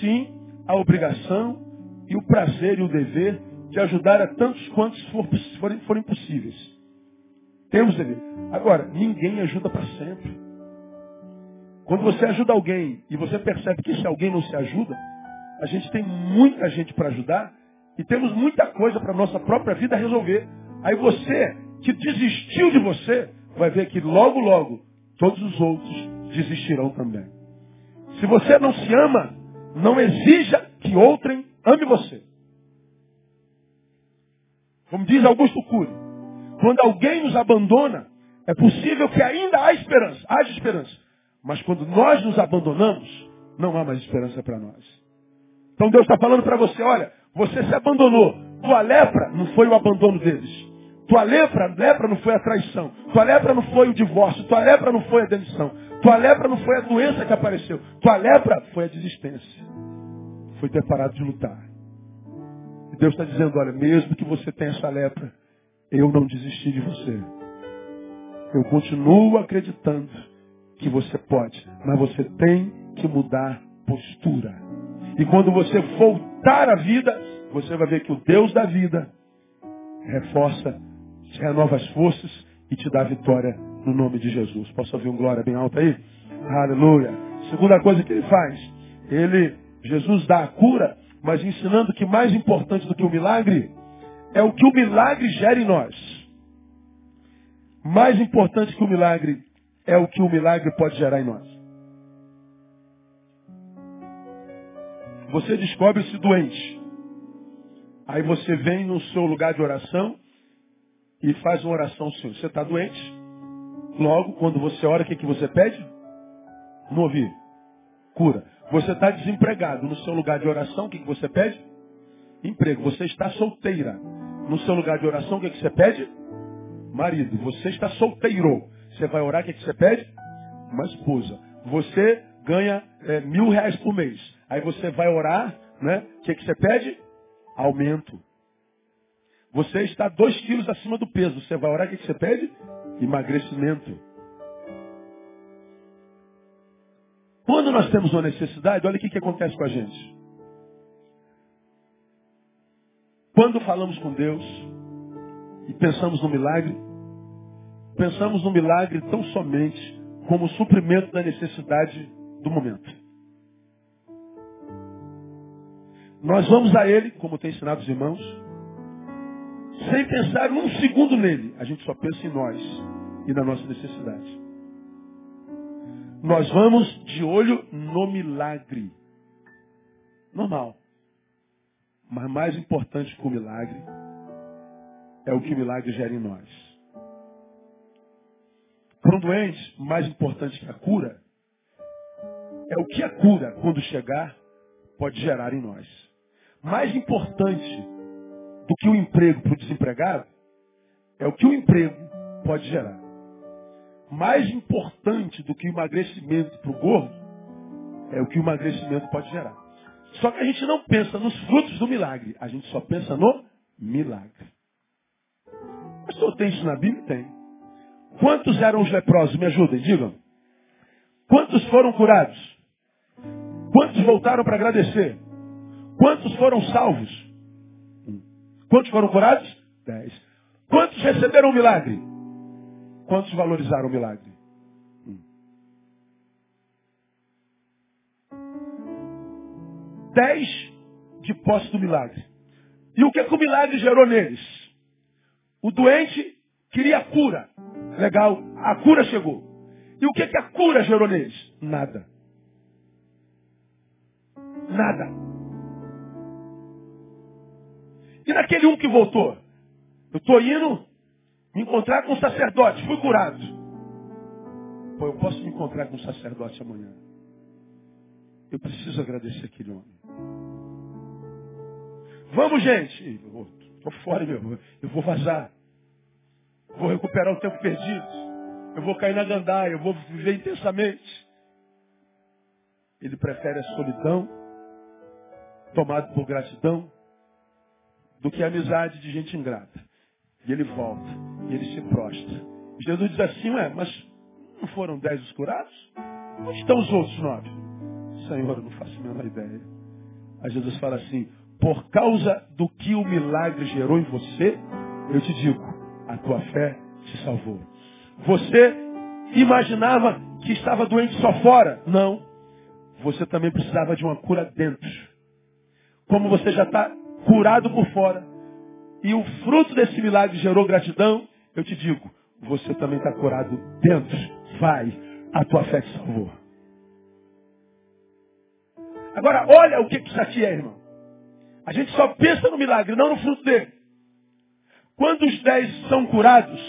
sim a obrigação e o prazer e o dever de ajudar a tantos quantos forem, forem possíveis. Temos dever. Agora, ninguém ajuda para sempre. Quando você ajuda alguém e você percebe que se alguém não se ajuda, a gente tem muita gente para ajudar e temos muita coisa para a nossa própria vida resolver. Aí você, que desistiu de você, vai ver que logo, logo, todos os outros desistirão também. Se você não se ama, não exija que outrem ame você. Como diz Augusto Cury, quando alguém nos abandona, é possível que ainda há esperança, haja esperança. Mas quando nós nos abandonamos, não há mais esperança para nós. Então Deus está falando para você, olha, você se abandonou. Tua lepra não foi o abandono deles. Tua lepra, lepra não foi a traição. Tua lepra não foi o divórcio. Tua lepra não foi a demissão. Tua lepra não foi a doença que apareceu. Tua lepra foi a desistência. Foi ter parado de lutar. E Deus está dizendo, olha, mesmo que você tenha essa lepra, eu não desisti de você. Eu continuo acreditando que você pode, mas você tem que mudar postura. E quando você voltar à vida, você vai ver que o Deus da vida reforça, te renova as forças e te dá vitória no nome de Jesus. Posso ouvir um glória bem alto aí? Aleluia. Segunda coisa que ele faz, ele, Jesus dá a cura, mas ensinando que mais importante do que o milagre é o que o milagre gera em nós. Mais importante que o milagre é o que o milagre pode gerar em nós. Você descobre-se doente. Aí você vem no seu lugar de oração e faz uma oração ao Senhor. Você está doente? Logo, quando você ora, o que, que você pede? Não ouvi. Cura. Você está desempregado. No seu lugar de oração, o que, que você pede? Emprego. Você está solteira. No seu lugar de oração, o que, que você pede? Marido. Você está solteiro. Você vai orar, o que, que você pede? Uma esposa. Você ganha é, mil reais por mês. Aí você vai orar, né? O que, que você pede? Aumento. Você está dois quilos acima do peso. Você vai orar, o que, que você pede? Emagrecimento. Quando nós temos uma necessidade, olha o que, que acontece com a gente. Quando falamos com Deus e pensamos no milagre, pensamos no milagre tão somente como suprimento da necessidade do momento. Nós vamos a Ele, como tem ensinado os irmãos, sem pensar um segundo nele. A gente só pensa em nós e na nossa necessidade. Nós vamos de olho no milagre. Normal. Mas mais importante que o milagre é o que o milagre gera em nós. Para um doente, mais importante que a cura é o que a cura, quando chegar, pode gerar em nós. Mais importante do que o emprego para o desempregado é o que o emprego pode gerar. Mais importante do que o emagrecimento para o gordo é o que o emagrecimento pode gerar. Só que a gente não pensa nos frutos do milagre, a gente só pensa no milagre. Pastor, tem isso na Bíblia? Tem. Quantos eram os leprosos? Me ajudem, digam. Quantos foram curados? Quantos voltaram para agradecer? Quantos foram salvos? Quantos foram curados? Dez. Quantos receberam o milagre? Quantos valorizaram o milagre? Um. Dez de posse do milagre. E o que, que o milagre gerou neles? O doente queria cura. Legal, a cura chegou. E o que, que a cura gerou neles? Nada. Nada. E naquele um que voltou? Eu estou indo me encontrar com o sacerdote, fui curado. Pô, eu posso me encontrar com o sacerdote amanhã. Eu preciso agradecer aquele homem. Vamos, gente. Estou fora, meu. Eu vou vazar. Vou recuperar o tempo perdido. Eu vou cair na gandaia. Eu vou viver intensamente. Ele prefere a solidão, tomado por gratidão, do que a amizade de gente ingrata. E ele volta, ele se prostra. Jesus diz assim, ué, mas não foram dez os curados? Onde estão os outros nove? Senhor, eu não faço a menor ideia. Aí Jesus fala assim, por causa do que o milagre gerou em você, eu te digo, a tua fé te salvou. Você imaginava que estava doente só fora? Não. Você também precisava de uma cura dentro. Como você já está curado por fora, e o fruto desse milagre gerou gratidão, eu te digo, você também está curado dentro. Vai, a tua fé te salvou. Agora, olha o que, isso aqui é, irmão. A gente só pensa no milagre, não no fruto dele. Quando os dez são curados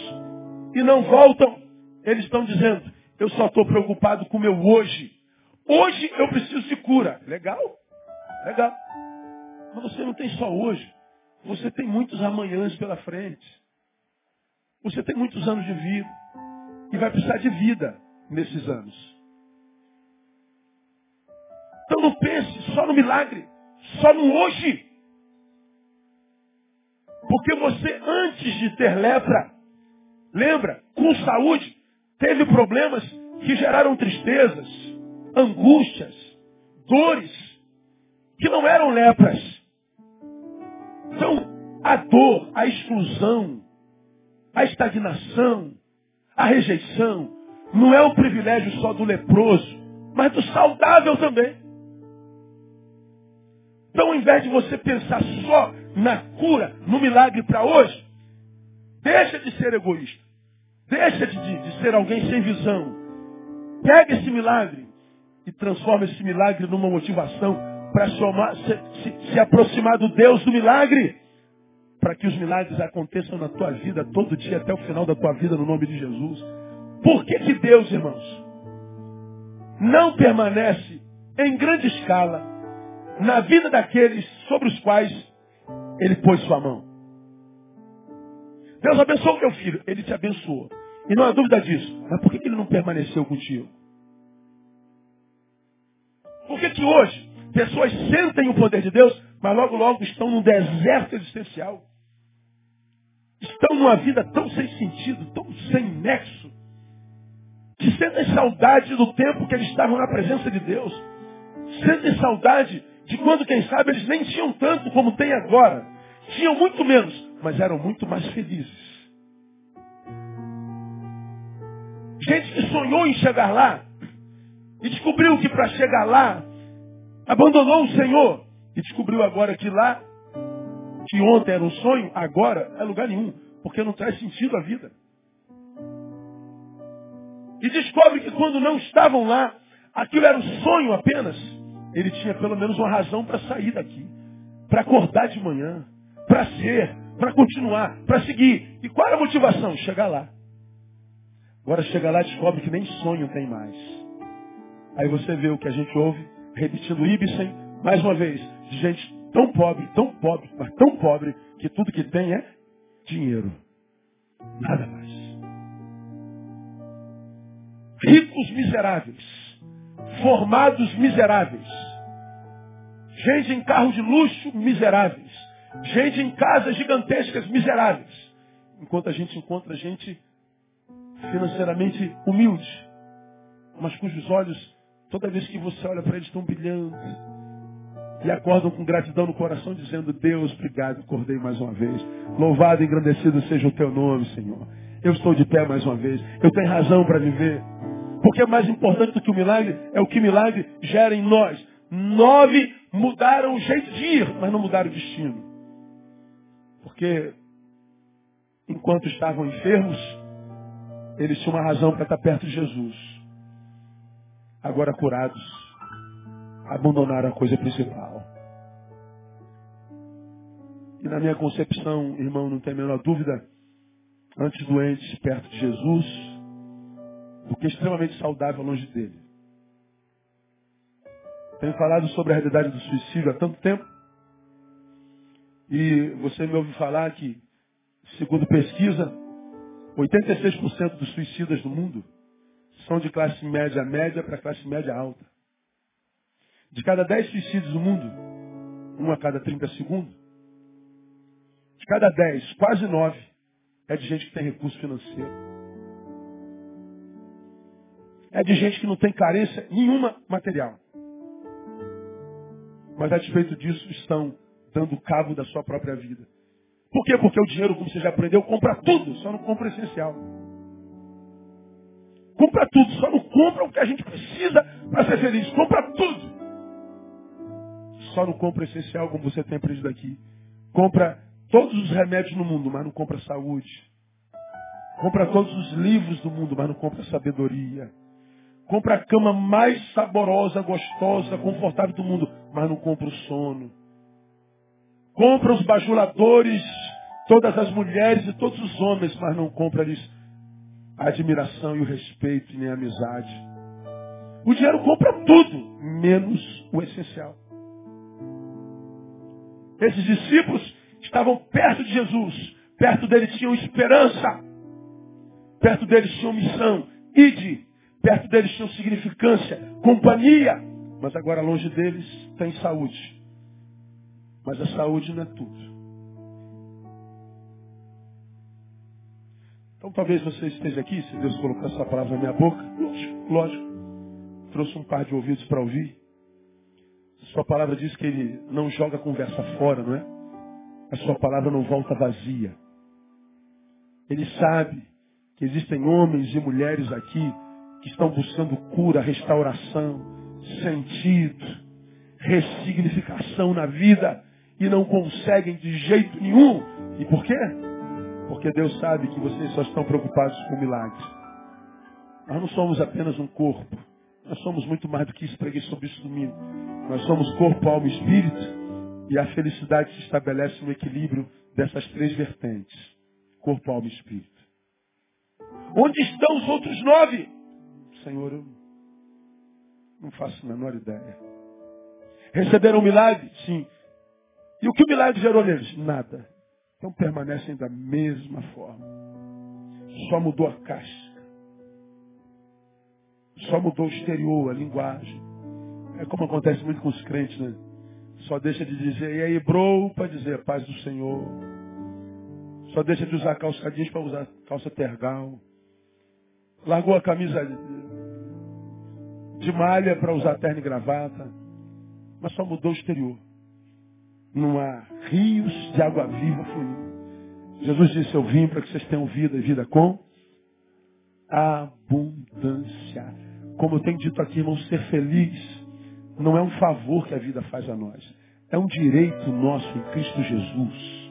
e não voltam, eles estão dizendo, eu só estou preocupado com o meu hoje. Hoje eu preciso de cura. Legal? Legal. Mas você não tem só hoje. Você tem muitos amanhãs pela frente. Você tem muitos anos de vida. E vai precisar de vida nesses anos. Então não pense só no milagre, só no hoje. Porque você, antes de ter lepra, lembra, com saúde, teve problemas que geraram tristezas, angústias, dores, que não eram lepras. Então, a dor, a exclusão, a estagnação, a rejeição, não é o privilégio só do leproso, mas do saudável também. Então, ao invés de você pensar só na cura, no milagre para hoje, deixa de ser egoísta. Deixa de, de ser alguém sem visão. Pega esse milagre e transforma esse milagre numa motivação para se, se, se aproximar do Deus do milagre, para que os milagres aconteçam na tua vida todo dia até o final da tua vida no nome de Jesus. Por que, que Deus, irmãos, não permanece em grande escala na vida daqueles sobre os quais ele pôs sua mão? Deus abençoou o teu filho, ele te abençoou. E não há dúvida disso. Mas por que, que ele não permaneceu contigo? Por que, que hoje pessoas sentem o poder de Deus, mas logo logo estão num deserto existencial? Estão numa vida tão sem sentido, tão sem nexo, que sentem saudade do tempo que eles estavam na presença de Deus. Sentem saudade de quando, quem sabe, eles nem tinham tanto como tem agora. Tinham muito menos, mas eram muito mais felizes. Gente que sonhou em chegar lá e descobriu que para chegar lá abandonou o Senhor e descobriu agora que lá que ontem era um sonho, agora é lugar nenhum, porque não traz sentido à vida. E descobre que quando não estavam lá, aquilo era um sonho apenas. Ele tinha pelo menos uma razão para sair daqui, para acordar de manhã, para ser, para continuar, para seguir. E qual era a motivação? Chegar lá. Agora chega lá e descobre que nem sonho tem mais. Aí você vê o que a gente ouve, repetindo Ibsen, mais uma vez, gente tão pobre, tão pobre, mas tão pobre, que tudo que tem é dinheiro. Nada mais. Ricos miseráveis. Formados miseráveis. Gente em carro de luxo miseráveis. Gente em casas gigantescas miseráveis. Enquanto a gente encontra gente financeiramente humilde, mas cujos olhos, toda vez que você olha para eles, estão brilhando e acordam com gratidão no coração, dizendo: Deus, obrigado, acordei mais uma vez. Louvado e engrandecido seja o teu nome, Senhor. Eu estou de pé mais uma vez. Eu tenho razão para viver. Porque é mais importante do que o milagre é o que milagre gera em nós. Nove mudaram o jeito de ir, mas não mudaram o destino. Porque enquanto estavam enfermos, eles tinham uma razão para estar perto de Jesus. Agora curados, abandonaram a coisa principal. E na minha concepção, irmão, não tem a menor dúvida, antes doentes perto de Jesus, do que extremamente saudável longe dele. Tenho falado sobre a realidade do suicídio há tanto tempo. E você me ouve falar que, segundo pesquisa, 86% dos suicidas do mundo são de classe média média para classe média alta. De cada 10 suicídios do mundo, um a cada 30 segundos, de cada 10, quase 9 é de gente que tem recurso financeiro. É de gente que não tem carência nenhuma material. Mas a despeito disso estão dando cabo da sua própria vida. Por quê? Porque o dinheiro, como você já aprendeu, compra tudo, só não compra o essencial. Compra tudo, só não compra o que a gente precisa para ser feliz. Compra tudo. Só não compra essencial, como você tem aprendido aqui. Compra todos os remédios no mundo, mas não compra saúde. Compra todos os livros do mundo, mas não compra sabedoria. Compra a cama mais saborosa, gostosa, confortável do mundo, mas não compra o sono. Compra os bajuladores todas as mulheres e todos os homens, mas não compra-lhes a admiração e o respeito e nem a amizade. O dinheiro compra tudo, menos o essencial. Esses discípulos estavam perto de Jesus, perto deles tinham esperança, perto deles tinham missão, ide, perto deles tinham significância, companhia, mas agora longe deles tem saúde. Mas a saúde não é tudo. Então talvez você esteja aqui, se Deus colocar essa palavra na minha boca, lógico, lógico. Trouxe um par de ouvidos para ouvir. Sua palavra diz que ele não joga conversa fora, não é? A sua palavra não volta vazia. Ele sabe que existem homens e mulheres aqui que estão buscando cura, restauração, sentido, ressignificação na vida e não conseguem de jeito nenhum. E por quê? Porque Deus sabe que vocês só estão preocupados com milagres. Nós não somos apenas um corpo. Nós somos muito mais do que isso. Preguei sobre isso domingo. Nós somos corpo, alma e espírito. E a felicidade se estabelece no equilíbrio dessas três vertentes. Corpo, alma e espírito. Onde estão os outros nove? Senhor, eu não faço a menor ideia. Receberam um milagre? Sim. E o que o milagre gerou neles? Nada. Então permanecem da mesma forma. Só mudou a casca. Só mudou o exterior, a linguagem. É como acontece muito com os crentes, né? Só deixa de dizer, e aí, bro, para dizer paz do Senhor. Só deixa de usar calça jeans para usar calça tergal. Largou a camisa de malha para usar terno e gravata. Mas só mudou o exterior. Não há rios de água viva fluindo. Jesus disse, eu vim para que vocês tenham vida e vida com abundância. Como eu tenho dito aqui, irmão, ser feliz não é um favor que a vida faz a nós. É um direito nosso em Cristo Jesus.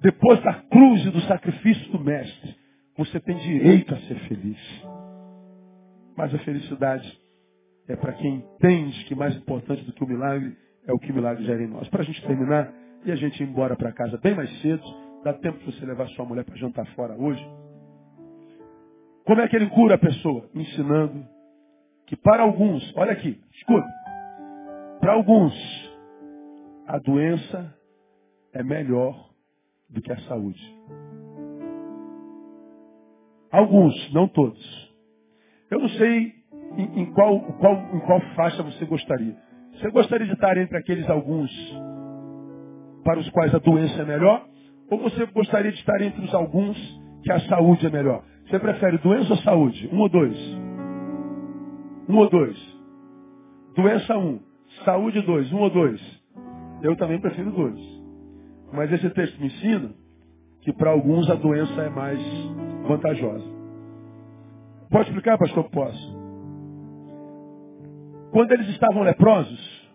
Depois da cruz e do sacrifício do Mestre, você tem direito a ser feliz. Mas a felicidade é para quem entende que mais importante do que o milagre é o que o milagre gera em nós. Para a gente terminar e a gente ir embora para casa bem mais cedo, dá tempo de você levar sua mulher para jantar fora hoje. Como é que ele cura a pessoa? Ensinando que para alguns, olha aqui, escuta, para alguns a doença é melhor do que a saúde. Alguns, não todos. Eu não sei em, em, qual, qual, em qual faixa você gostaria. Você gostaria de estar entre aqueles alguns para os quais a doença é melhor? Ou você gostaria de estar entre os alguns que a saúde é melhor? Você prefere doença ou saúde? Um ou dois? Um ou dois? Doença um. Saúde dois. Um ou dois? Eu também prefiro dois. Mas esse texto me ensina que para alguns a doença é mais vantajosa. Pode explicar, pastor? Posso. Quando eles estavam leprosos,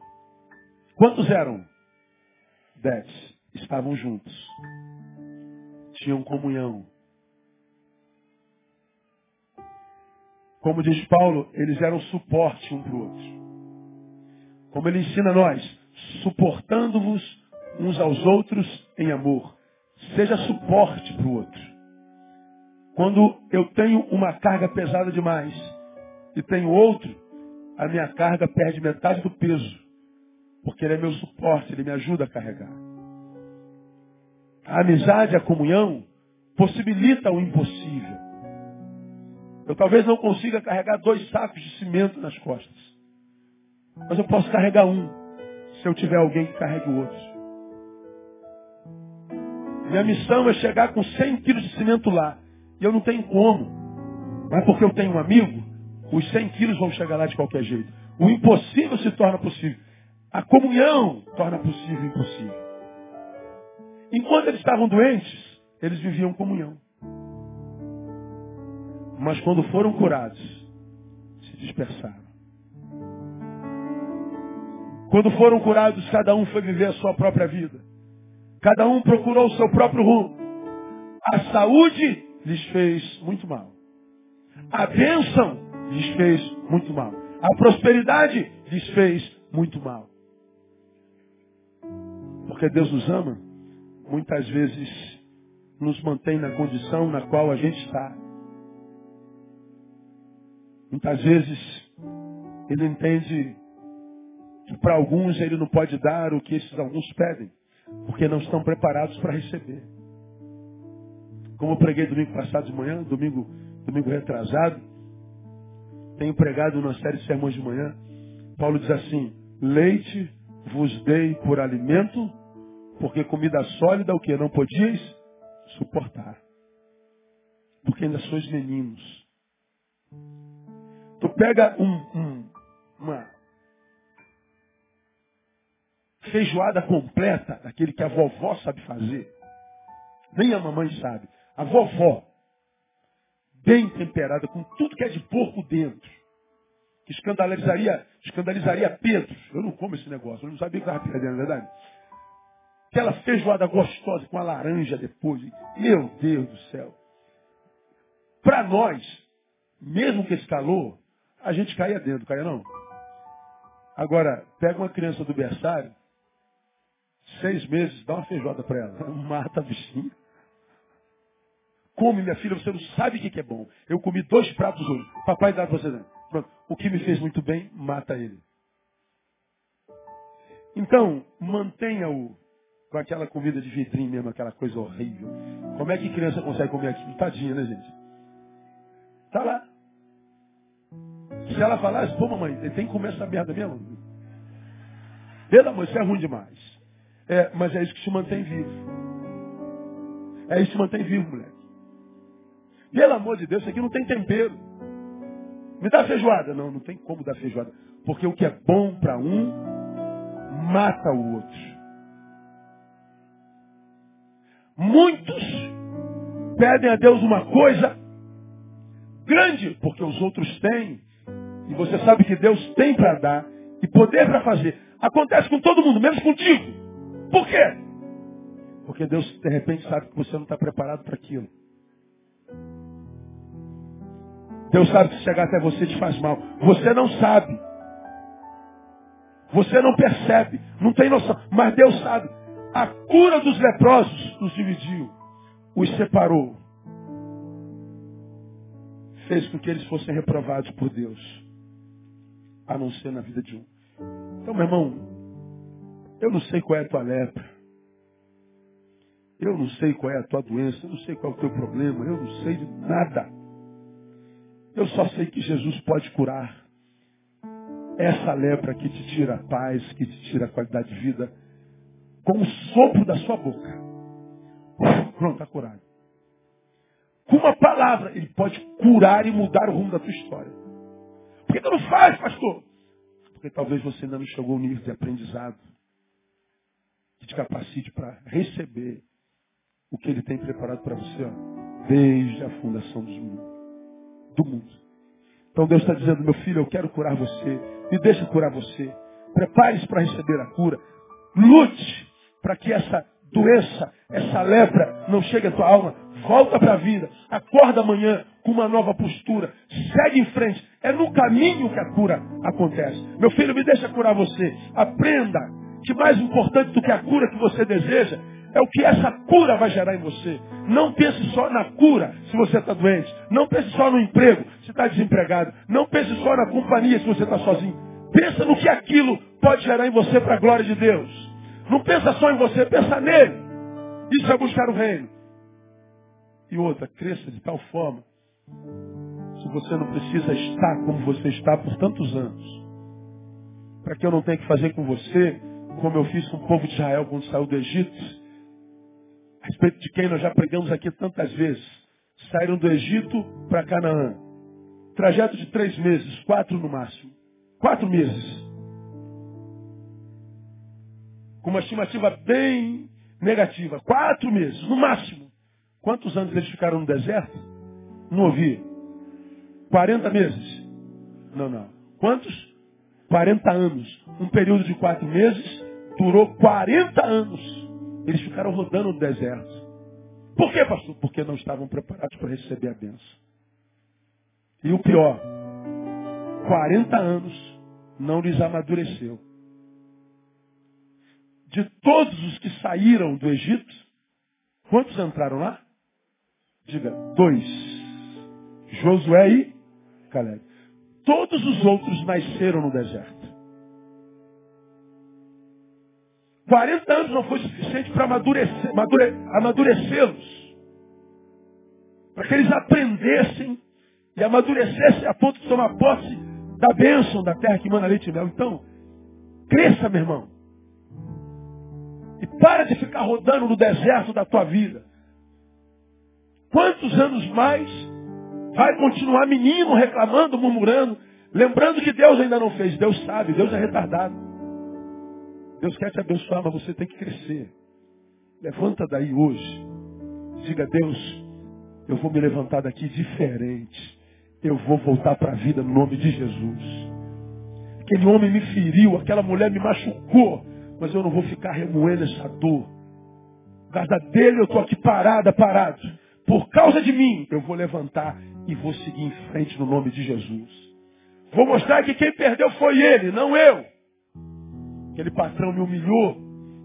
quantos eram? Dez. Estavam juntos. Tinham comunhão. Como diz Paulo, eles eram suporte um para o outro. Como ele ensina a nós, suportando-vos uns aos outros em amor. Seja suporte para o outro. Quando eu tenho uma carga pesada demais e tenho outro, a minha carga perde metade do peso. Porque ele é meu suporte, ele me ajuda a carregar. A amizade, a comunhão, possibilita o impossível. Eu talvez não consiga carregar dois sacos de cimento nas costas. Mas eu posso carregar um, se eu tiver alguém que carregue o outro. Minha missão é chegar com 100 quilos de cimento lá. E eu não tenho como. Mas porque eu tenho um amigo, os 100 quilos vão chegar lá de qualquer jeito. O impossível se torna possível. A comunhão torna possível o impossível. Enquanto eles estavam doentes, eles viviam comunhão. Mas quando foram curados, se dispersaram. Quando foram curados, cada um foi viver a sua própria vida. Cada um procurou o seu próprio rumo. A saúde lhes fez muito mal. A bênção lhes fez muito mal. A prosperidade lhes fez muito mal. Porque Deus nos ama, muitas vezes nos mantém na condição na qual a gente está. Muitas vezes ele entende que para alguns ele não pode dar o que esses alguns pedem, porque não estão preparados para receber. Como eu preguei domingo passado de manhã, domingo, domingo retrasado, tenho pregado uma série de sermões de manhã. Paulo diz assim: leite vos dei por alimento, porque comida sólida o que não podias suportar. Porque ainda sois meninos. Pega um, um, uma feijoada completa, daquele que a vovó sabe fazer. Nem a mamãe sabe. A vovó, bem temperada, com tudo que é de porco dentro. Que escandalizaria, escandalizaria Pedro. Eu não como esse negócio, eu não sabia que estava perdendo, não é verdade? Aquela feijoada gostosa com a laranja depois. Meu Deus do céu. Para nós, mesmo que esse calor, a gente caía dentro, caía não? Agora, pega uma criança do berçário, seis meses, dá uma feijoada para ela. [laughs] Mata a bichinha. Come, minha filha, você não sabe o que é bom. Eu comi dois pratos hoje. Papai dá para você. Pronto. O que me fez muito bem, mata ele. Então, mantenha-o com aquela comida de vidrinho mesmo, aquela coisa horrível. Como é que criança consegue comer aquilo? Tadinha, né, gente? Tá lá. Se ela falasse, pô, mamãe, tem que comer essa merda mesmo? Pelo amor, isso é ruim demais. É, mas é isso que te mantém vivo. É isso que te mantém vivo, moleque. Pelo amor de Deus, isso aqui não tem tempero. Me dá feijoada. Não, não tem como dar feijoada. Porque o que é bom para um, mata o outro. Muitos pedem a Deus uma coisa grande, porque os outros têm. E você sabe que Deus tem para dar e poder para fazer. Acontece com todo mundo, menos contigo. Por quê? Porque Deus, de repente, sabe que você não está preparado para aquilo. Deus sabe que chegar até você te faz mal. Você não sabe. Você não percebe. Não tem noção. Mas Deus sabe. A cura dos leprosos os dividiu. Os separou. Fez com que eles fossem reprovados por Deus. A não ser na vida de um. Então, meu irmão, eu não sei qual é a tua lepra. Eu não sei qual é a tua doença. Eu não sei qual é o teu problema. Eu não sei de nada. Eu só sei que Jesus pode curar essa lepra que te tira a paz, que te tira a qualidade de vida, com o sopro da sua boca. Pronto, está curado. Com uma palavra, ele pode curar e mudar o rumo da tua história. Que tu não faz, pastor? Porque talvez você ainda não chegou ao nível de aprendizado que te capacite para receber o que ele tem preparado para você, ó, desde a fundação dos do mundo. Então Deus está dizendo, meu filho, eu quero curar você. Me deixa curar você. Prepare-se para receber a cura. Lute para que essa doença, essa lepra não chegue à tua alma. Volta para a vida. Acorda amanhã com uma nova postura. Segue em frente. É no caminho que a cura acontece. Meu filho, me deixa curar você. Aprenda que mais importante do que a cura que você deseja é o que essa cura vai gerar em você. Não pense só na cura se você está doente. Não pense só no emprego se está desempregado. Não pense só na companhia se você está sozinho. Pensa no que aquilo pode gerar em você para a glória de Deus. Não pensa só em você, pensa nele. Isso é buscar o reino. E outra, cresça de tal forma se você não precisa estar como você está por tantos anos. Para que eu não tenha que fazer com você como eu fiz com o povo de Israel quando saiu do Egito a respeito de quem nós já pregamos aqui tantas vezes. Saíram do Egito para Canaã. Trajeto de três meses, quatro no máximo. Quatro meses. Com uma estimativa bem negativa. Quatro meses, no máximo. Quantos anos eles ficaram no deserto? Não ouvi. 40 meses? Não, não. Quantos? 40 anos. Um período de quatro meses durou 40 anos. Eles ficaram rodando no deserto. Por quê, pastor? Porque não estavam preparados para receber a benção. E o pior, 40 anos não lhes amadureceu. De todos os que saíram do Egito, quantos entraram lá? Diga, dois. Josué e Caleb. Todos os outros nasceram no deserto. 40 anos não foi suficiente para amadurecer, amadurecê-los. Para que eles aprendessem e amadurecessem a ponto de tomar posse da bênção da terra que manda leite e mel. Então, cresça, meu irmão. E para de ficar rodando no deserto da tua vida. Quantos anos mais vai continuar menino reclamando, murmurando, lembrando que Deus ainda não fez? Deus sabe, Deus é retardado. Deus quer te abençoar, mas você tem que crescer. Levanta daí hoje. Diga, Deus, eu vou me levantar daqui diferente. Eu vou voltar para a vida no nome de Jesus. Aquele homem me feriu, aquela mulher me machucou, mas eu não vou ficar remoendo essa dor. Por causa dele eu estou aqui parada, parado. Por causa de mim, eu vou levantar e vou seguir em frente no nome de Jesus. Vou mostrar que quem perdeu foi ele, não eu. Aquele patrão me humilhou,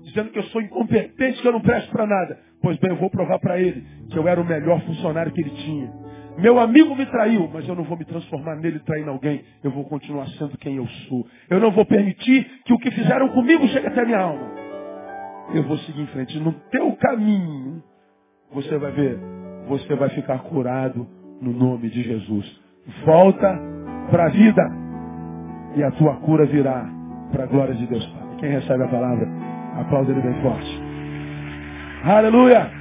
dizendo que eu sou incompetente, que eu não presto para nada. Pois bem, eu vou provar para ele que eu era o melhor funcionário que ele tinha. Meu amigo me traiu, mas eu não vou me transformar nele traindo alguém. Eu vou continuar sendo quem eu sou. Eu não vou permitir que o que fizeram comigo chegue até minha alma. Eu vou seguir em frente. No teu caminho, você vai ver, você vai ficar curado no nome de Jesus. Volta para a vida e a tua cura virá para a glória de Deus Pai. Quem recebe a palavra, aplauda ele bem forte. Aleluia!